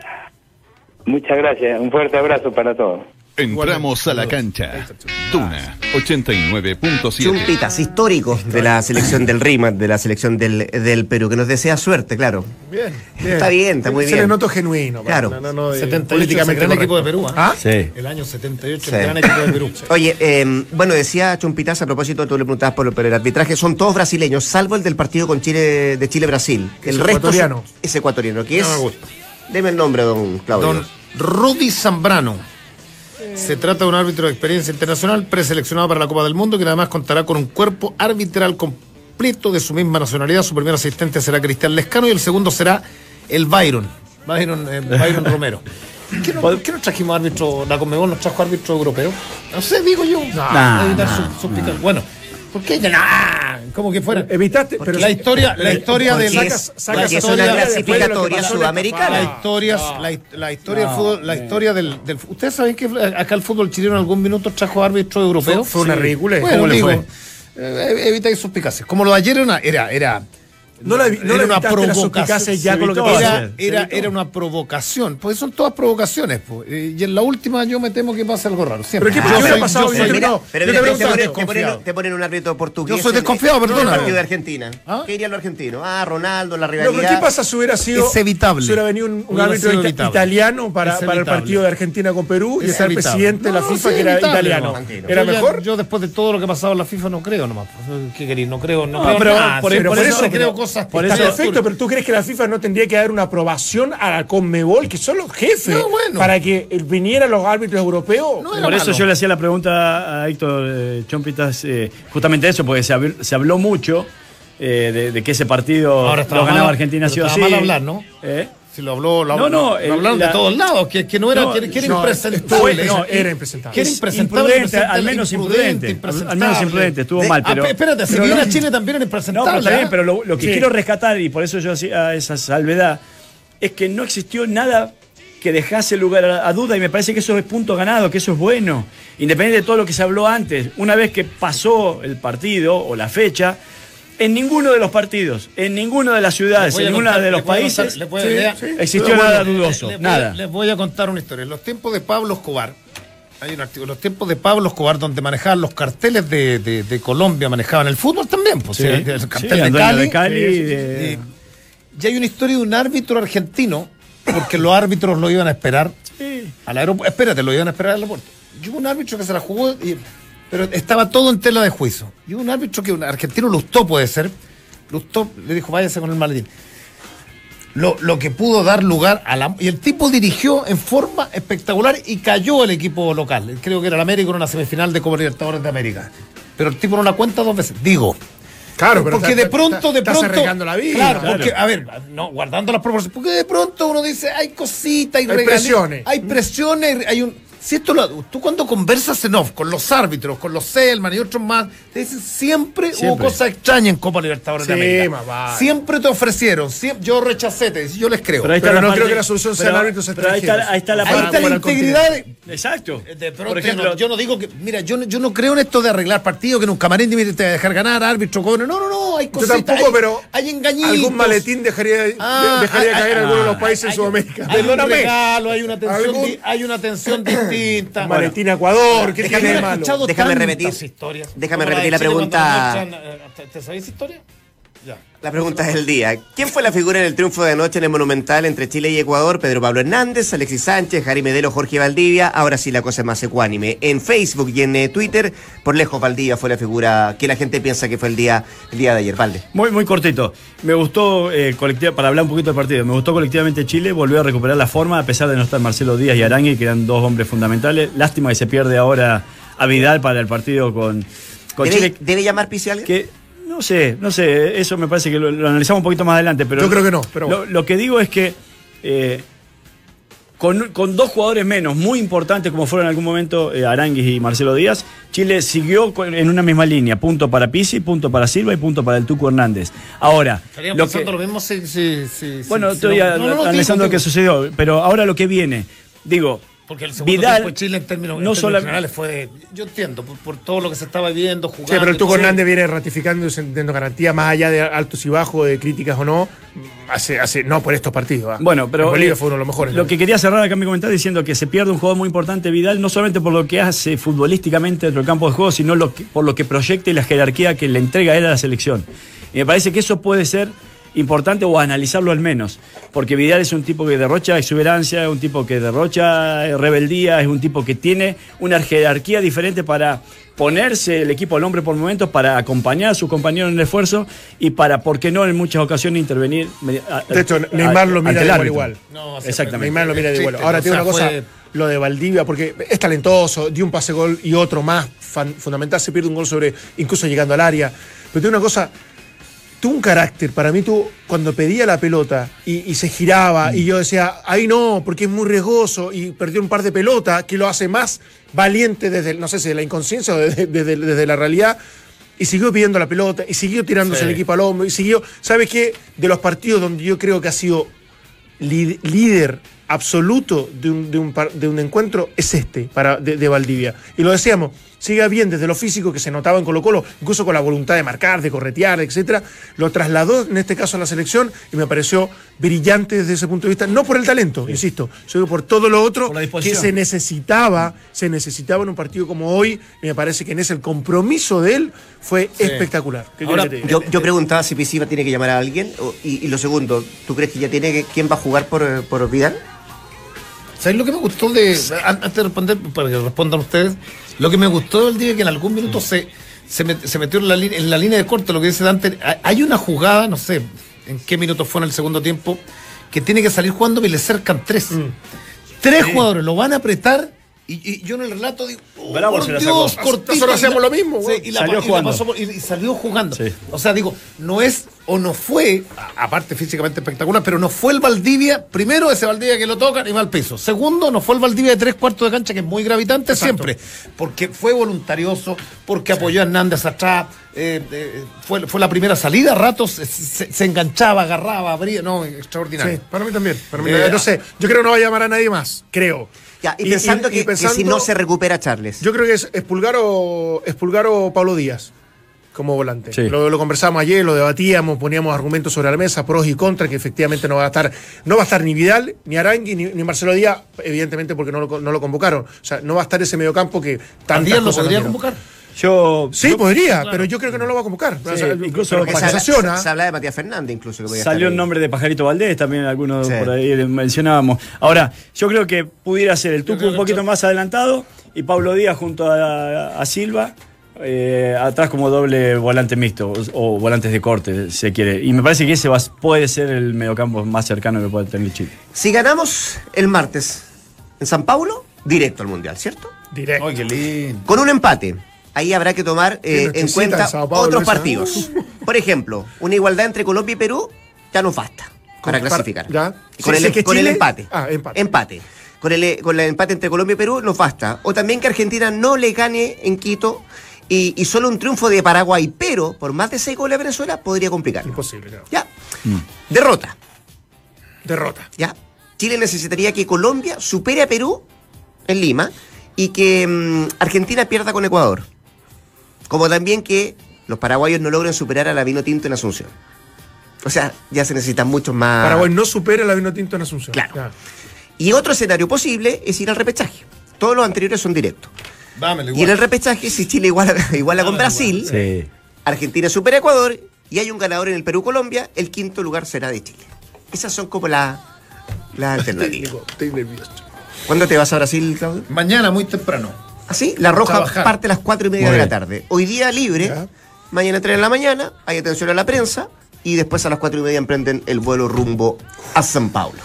Muchas gracias, un fuerte abrazo para todos. Entramos a la cancha. Tuna 89.7. Chumpitas históricos de la selección del RIMAT, de la selección del, del Perú, que nos desea suerte, claro. Bien, Está bien, está muy Se bien. le noto genuino. Claro. No, no, no, de- 78 políticamente es el gran correcto. equipo de Perú. ¿ah? ¿Ah? Sí. El año 78 Sí. el gran equipo de Perú. Oye, eh, bueno, decía Chumpitas a propósito, tú le preguntabas por, por el arbitraje, son todos brasileños, salvo el del partido con Chile de Chile-Brasil. Es El resto ecuatoriano. es ecuatoriano, que No me es. gusta. Deme el nombre, don Claudio. Don Rudy Zambrano. Se trata de un árbitro de experiencia internacional preseleccionado para la Copa del Mundo que además contará con un cuerpo arbitral completo de su misma nacionalidad. Su primer asistente será Cristian Lescano y el segundo será el Byron. Byron, eh, Byron Romero. ¿Por qué, no, por qué no trajimos árbitro? La Conmebol nos trajo árbitro europeo. No sé, digo yo. Nah, evitar nah, su- suspicacia. Bueno, ¿por qué? Nah, como que fuera. Evitaste, pero la historia, la historia es historia- una de que clasificatoria pasó, sudamericana. La historia, la, historia del fútbol, la historia del, ¿Ustedes saben que acá el fútbol chileno en algún minuto trajo árbitro europeo? Fue- una ridícula. Bueno, ¿Cómo le digo, fue? eh, evitáis suspicacias. Como lo de ayer era, era No la, no era la suspicacia ya con lo que pasó. era, era, era una provocación, porque son todas provocaciones. pues. Eh, y en la última yo me temo que pase algo raro. Siempre. ¿Pero qué- Yo qué hubiera soy- pasado? yo Yo soy- te- Mira, no, pero yo mira, te te, pregunto, ponen, desconfiado. te ponen- te ponen un árbitro portugués. Yo soy en- desconfiado, en el partido de Argentina. ¿Ah? ¿Qué iría lo argentino? Ah, Ronaldo, la No, rivalidad. pero ¿qué pasa si hubiera sido. Es evitable. Si hubiera venido un, un árbitro ita- italiano para, el partido de Argentina con Perú y Es estar evitable. presidente de la No, FIFA que era italiano. no. ¿Era mejor? yo después de todo lo que ha pasado en la FIFA no creo nomás. ¿Qué queréis? No creo, no, No, creo por- eso- creo pero- cosas. por eso- perfecto, pero tú crees que la FIFA no tendría que dar una aprobación a la Conmebol, que son los jefes, No, bueno. para que eh, vinieran los árbitros europeos. No Por eso malo. yo le hacía la pregunta a Héctor eh, Chompitas, eh, justamente eso, porque se habló, se habló mucho eh, de, de que ese partido Ahora lo ganaba mal- Argentina sí o sí. mal hablar, ¿no? ¿Eh? Si lo habló, lo, No, no, lo hablaron de todos lados, que, que no era, No, que, que era no, impresentable. no, era impresentable. Que era Es impresentable. imprudente, al menos imprudente. Al- Al menos imprudente, estuvo De- mal, Ah, pero. pe- espérate, si pero viene a Chile también era No, impresentable. pero está bien, ¿ah? pero lo, lo que Sí. quiero rescatar, y por eso yo hacía esa salvedad, es que no existió nada que dejase lugar a, a duda, y me parece que eso es punto ganado, que eso es bueno, independiente de todo lo que se habló antes. Una vez que pasó el partido o la fecha, En ninguno de los partidos, en ninguno de las ciudades, voy en ninguno de los voy países contar- voy sí, existió nada dudoso. les voy- nada. Les voy a contar una historia. En los tiempos de Pablo Escobar, hay un artículo, los tiempos de Pablo Escobar, donde manejaban los carteles de, de- de Colombia, manejaban el fútbol también. Pues, Sí, el, cartel el de Cali. de Cali. Y hay una historia de un árbitro argentino, porque los árbitros lo iban a esperar al aeropuerto. Espérate, lo iban a esperar al aeropuerto. Y hubo un árbitro que se la jugó, y- pero estaba todo en tela de juicio. Y un árbitro que un argentino Lustó puede ser. Lustó le dijo, váyase con el maletín. Lo, lo que pudo dar lugar a la... Y el tipo dirigió en forma espectacular y cayó el equipo local. Creo que era el América en una semifinal de Copa Libertadores de América. Pero el tipo no la cuenta dos veces. Digo. Claro, pero porque está- de pronto, está- de pronto. la vida. Claro, Claro. porque, a ver, no, guardando las proporciones. Porque de pronto uno dice, hay cositas, hay, Hay presiones. Hay presiones, hay un. Si esto lo, tú cuando conversas en off con los árbitros, con los Selman y otros más, te dicen siempre, hubo Siempre. cosas extrañas en Copa Libertadores de Sí, América. más vale. Siempre te ofrecieron, siem- yo rechacé, te dice, yo les creo. Pero no creo que la solución sea pero- árbitros pero ahí está, extranjeros. ahí está la Ahí está la integridad de, Exacto. de Por ejemplo, yo, no, yo no digo que, mira, yo no, yo no creo en esto de arreglar partidos, que en un camarín te va a dejar ganar, árbitro, cobre. No, no, no, hay Yo cositas. tampoco, hay, pero hay engañitos. algún maletín dejaría, de- Ah, dejaría hay- caer hay- alguno de los ah, países en Sudamérica. Perdóname. hay una tensión, hay una tensión distinta. Maletín Ecuador, ¿qué Déjame- tiene de malo? Déjame repetir- historias. déjame repetir la pregunta. ¿Te, te historia? Ya. La pregunta del día. ¿Quién fue la figura en el triunfo de anoche en el Monumental entre Chile y Ecuador? Pedro Pablo Hernández, Alexis Sánchez, Jari Medelo, Jorge Valdivia. Ahora sí la cosa es más ecuánime. En Facebook y en eh, Twitter, por lejos Valdivia fue la figura que la gente piensa que fue el día, el día de ayer. Valde. Muy, muy cortito. Me gustó, eh, colectiva- para hablar un poquito del partido, me gustó colectivamente Chile, volvió a recuperar la forma, a pesar de no estar Marcelo Díaz y Arangui, que eran dos hombres fundamentales. Lástima que se pierde ahora a Vidal para el partido con, con ¿Debe, Chile. debe llamar? Que no sé, no sé, eso me parece que lo, lo analizamos un poquito más adelante, pero Yo creo que no, pero lo, lo que digo es que eh, con, con dos jugadores menos, muy importantes como fueron en algún momento eh, Aranguis y Marcelo Díaz, Chile siguió con- en una misma línea, punto para Pizzi, punto para Silva y punto para el Tuco Hernández. Ahora, Estaríamos lo pensando que, lo mismo si... si, si- bueno, si- estoy si no- a- no, no, no, analizando lo que sucedió, pero ahora lo que viene, digo, Porque el segundo Vidal tiempo de Chile en términos, en no términos solamente- generales fue... Yo entiendo, por, por todo lo que se estaba viendo, jugando... Sí, pero el Tuco. Hernández viene ratificando y dando garantía más allá de altos y bajos, de críticas o no, hace, hace, no por estos partidos. Bueno, pero En Bolivia eh, fue uno de los mejores. Lo que quería cerrar acá mi comentario diciendo que se pierde un jugador muy importante Vidal, no solamente por lo que hace futbolísticamente dentro del campo de juego, sino lo que- por lo que proyecta y la jerarquía que le entrega él a la selección. Y me parece que eso puede ser importante o analizarlo al menos, porque Vidal es un tipo que derrocha exuberancia, es un tipo que derrocha rebeldía, es un tipo que tiene una jerarquía diferente para ponerse el equipo al hombre por momentos, para acompañar a sus compañeros en el esfuerzo y para, ¿por qué no, en muchas ocasiones intervenir? a- De hecho, Neymar lo mira de igual igual. No, sí, Exactamente. Neymar lo mira de igual. Ahora o tiene sea, una cosa, fue- lo de Valdivia, porque es talentoso, dio un pase gol y otro más fan- fundamental, se pierde un gol sobre, incluso llegando al área. Pero tiene una cosa, tuvo un carácter, para mí tú, cuando pedía la pelota y, y se giraba, y yo decía, ahí no, porque es muy riesgoso, y perdió un par de pelotas, que lo hace más valiente desde, no sé si de la inconsciencia o desde, desde- desde la realidad. Y siguió pidiendo la pelota, y siguió tirándose Sí. el equipo al hombro, y siguió. ¿Sabes qué? De los partidos donde yo creo que ha sido líder absoluto de un, de un de un encuentro es este para, de, de Valdivia. Y lo decíamos, siga bien desde lo físico que se notaba en Colo Colo, incluso con la voluntad de marcar, de corretear, etcétera, lo trasladó en este caso a la selección y me pareció brillante desde ese punto de vista, no por el talento, insisto, sino por todo lo otro que se necesitaba, se necesitaba en un partido como hoy, y me parece que en ese el compromiso de él fue espectacular. ¿Qué Ahora? Yo, yo preguntaba si Pizzi tiene que llamar a alguien. o- y, y lo segundo, ¿tú crees que ya tiene que, quién va a jugar por, por Vidal? ¿Sabes lo que me gustó de. an- Antes de responder, para que respondan ustedes, lo que me gustó del día es que en algún minuto se, se, met- se metió en la, li- en la línea de corte, lo que dice Dante. hay- Hay una jugada, no sé en qué minuto fue en el segundo tiempo, que tiene que salir jugando y le cercan tres. Tres jugadores, lo van a apretar. Y, y yo en el relato digo, oh, Bravo por se la Dios, sacó. cortito. Nosotros Y hacemos la- lo mismo, sí, güey. y la, Salió y jugando. pasó por- y, y salió jugando. Sí. O sea, digo, no es o no fue, a- aparte físicamente espectacular, pero no fue el Valdivia, primero ese Valdivia que lo tocan y va al piso. Segundo, no fue el Valdivia de tres cuartos de cancha, que es muy gravitante siempre, porque fue voluntarioso, porque apoyó a Hernández atrás, eh, eh, fue, fue la primera salida, a ratos se, se- se enganchaba, agarraba, abría, no, extraordinario. Sí, para mí también. para mí Eh, también. no sé, yo creo que no va a llamar a nadie más, creo. Ya, y, pensando, que, que si no se recupera Charles. Yo creo que es expulgar o, expulgar o Pablo Díaz. como volante. Sí. Lo, lo conversamos ayer, lo debatíamos, poníamos argumentos sobre la mesa, pros y contras, que efectivamente no va a estar, no va a estar ni Vidal, ni Arangui, ni, ni Marcelo Díaz, evidentemente porque no lo, no lo convocaron. O sea, no va a estar ese mediocampo que Díaz lo podría convocar? Yo. Sí, yo- podría, Claro. pero yo creo que no lo va a convocar. O sea, incluso se para se, habla, se habla de Matías Fernández incluso. Que podía Salió el nombre de Pajarito Valdés, también algunos Sí. por ahí mencionábamos. Ahora, yo creo que pudiera ser el Tucu un poquito más adelantado y Pablo Díaz junto a, a Silva. eh, atrás como doble volante mixto o, o volantes de corte, si se quiere. Y me parece que ese va- puede ser el mediocampo más cercano que puede tener Chile. Si ganamos el martes en San Paulo, directo al Mundial, ¿cierto? Directo. Ay, qué lindo. Con un empate. Ahí habrá que tomar eh, en cuenta en otros esa, ¿eh? partidos. Por ejemplo, una igualdad entre Colombia y Perú ya nos basta para Con- clasificar. ya. Con, Sí, el, sí, que con el Chile- empate. Ah, empate. Empate. Con el, con el empate entre Colombia y Perú nos basta. O también que Argentina no le gane en Quito y, y solo un triunfo de Paraguay, pero por más de seis goles a Venezuela podría complicarlo. Imposible, claro. Ya. Derrota. Derrota. ¿ya? Chile necesitaría que Colombia supere a Perú en Lima y que mm, Argentina pierda con Ecuador. Como también que los paraguayos no logren superar a la Vino Tinto en Asunción. O sea, ya se necesitan muchos más. Paraguay no supera la vino tinto en Asunción. Claro. Ya. Y otro escenario posible es ir al repechaje. Todos los anteriores son directos. Dámelo Y en igual. el repechaje, si Chile iguala, iguala con Dámelo Brasil, Sí. Argentina supera a Ecuador y hay un ganador en el Perú-Colombia, el quinto lugar será de Chile. Esas son como las las alternativas. Estoy nervioso. ¿Cuándo te vas a Brasil, Claudio? Mañana muy temprano. Así, la roja Trabajar. parte a las cuatro y media Muy de la tarde. Hoy día libre, Ya. mañana 3 de la mañana, hay atención a la prensa y después a las cuatro y media emprenden el vuelo rumbo a San Paulo.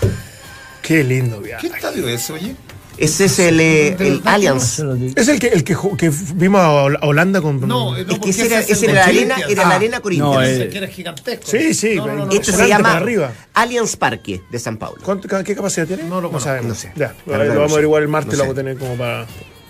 Qué lindo ¿Qué viaje. estadio es, oye? Ese es el, eh, ¿De el? Allianz. Es el que, el que, ju- que vimos a Hol- a Holanda con. No, no, Es que ese era, ese el era la arena, era la Ah. arena Corinthians. No, eh, que era gigantesco. Sí, sí, No, no, no, no. este se llama. Allianz Parque de San Paulo. ¿Cuánto- ¿Qué capacidad tiene? No lo conozco. sabemos. No sé. Ya, La lo, vamos a averiguar el martes, No lo vamos a tener como para.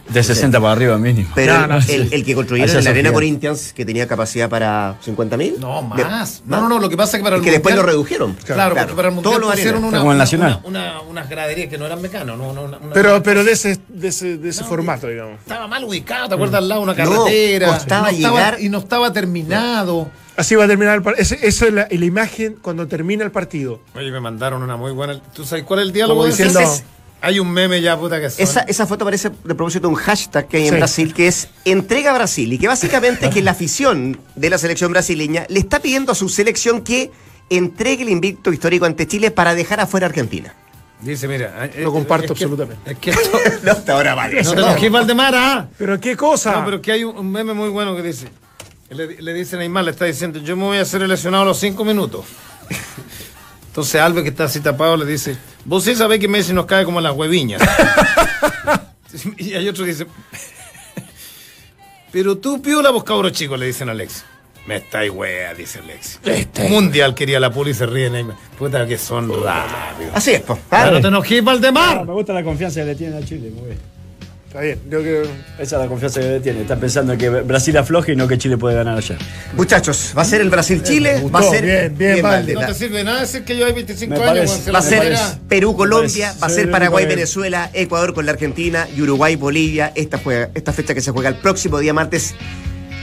De 60 para arriba mínimo. Pero No, no, el, sí. el que construyeron en la arena. Corinthians, que tenía capacidad para 50.000. No, de- más. No, no, no, lo que pasa es que para Es el que después lo redujeron. Claro, porque para el mundial Todo lo pusieron una, una, Nacional. una- una- unas graderías que no eran mecanos. No, no, una- una- Pero, pero de ese, de ese, de ese No, formato, digamos. Estaba mal ubicado, ¿te acuerdas? Al lado de una No, carretera. costaba no estaba- llegar- Y no estaba terminado. Así va a terminar el partido. Esa es la, la imagen cuando termina el partido. Oye, me mandaron una muy buena. ¿Tú sabes cuál es el diálogo? Como diciendo- Ese es- Hay un meme ya, puta que son. Esa, esa foto aparece de propósito de un hashtag que hay en Sí. Brasil que es Entrega Brasil y que básicamente es que la afición de la selección brasileña le está pidiendo a su selección que entregue el invicto histórico ante Chile para dejar afuera a Argentina. Dice, mira. eh, Lo eh, comparto es que- absolutamente. Es que esto- No, hasta ahora vale. no te enojes, Valdemar, ¿ah? Pero qué cosa. No, pero que hay un, un meme muy bueno que dice. Le, le dice Neymar, le está diciendo, yo me voy a hacer el lesionado a los cinco minutos. Entonces Alves, que está así tapado, le dice, vos sí sabés que Messi nos cae como las hueviñas. y hay otro que dice, pero tú piola vos cabro chico, le dicen a Alex. Me estáis wea, dice Alex. Mundial quería la puli y se ríe Neymar. Puta que son rápidos. Así es, pues. Ah, no te enojes, Ah, Valdemar. me gusta la confianza que le tiene a Chile, muy bien. Está bien. Creo. Esa es la confianza que tiene. Está pensando que Brasil afloje y no que Chile puede ganar allá. Muchachos, va a ser el Brasil-Chile, va a ser. bien, bien. No te sirve nada decir que yo hay 25 Me años. parece. Va a ser Perú-Colombia, va a ser Paraguay-Venezuela, Ecuador con la Argentina y Uruguay-Bolivia. Esta, juega- esta fecha que se juega el próximo día martes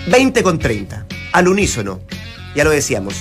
20 con 30. Al unísono. Ya lo decíamos.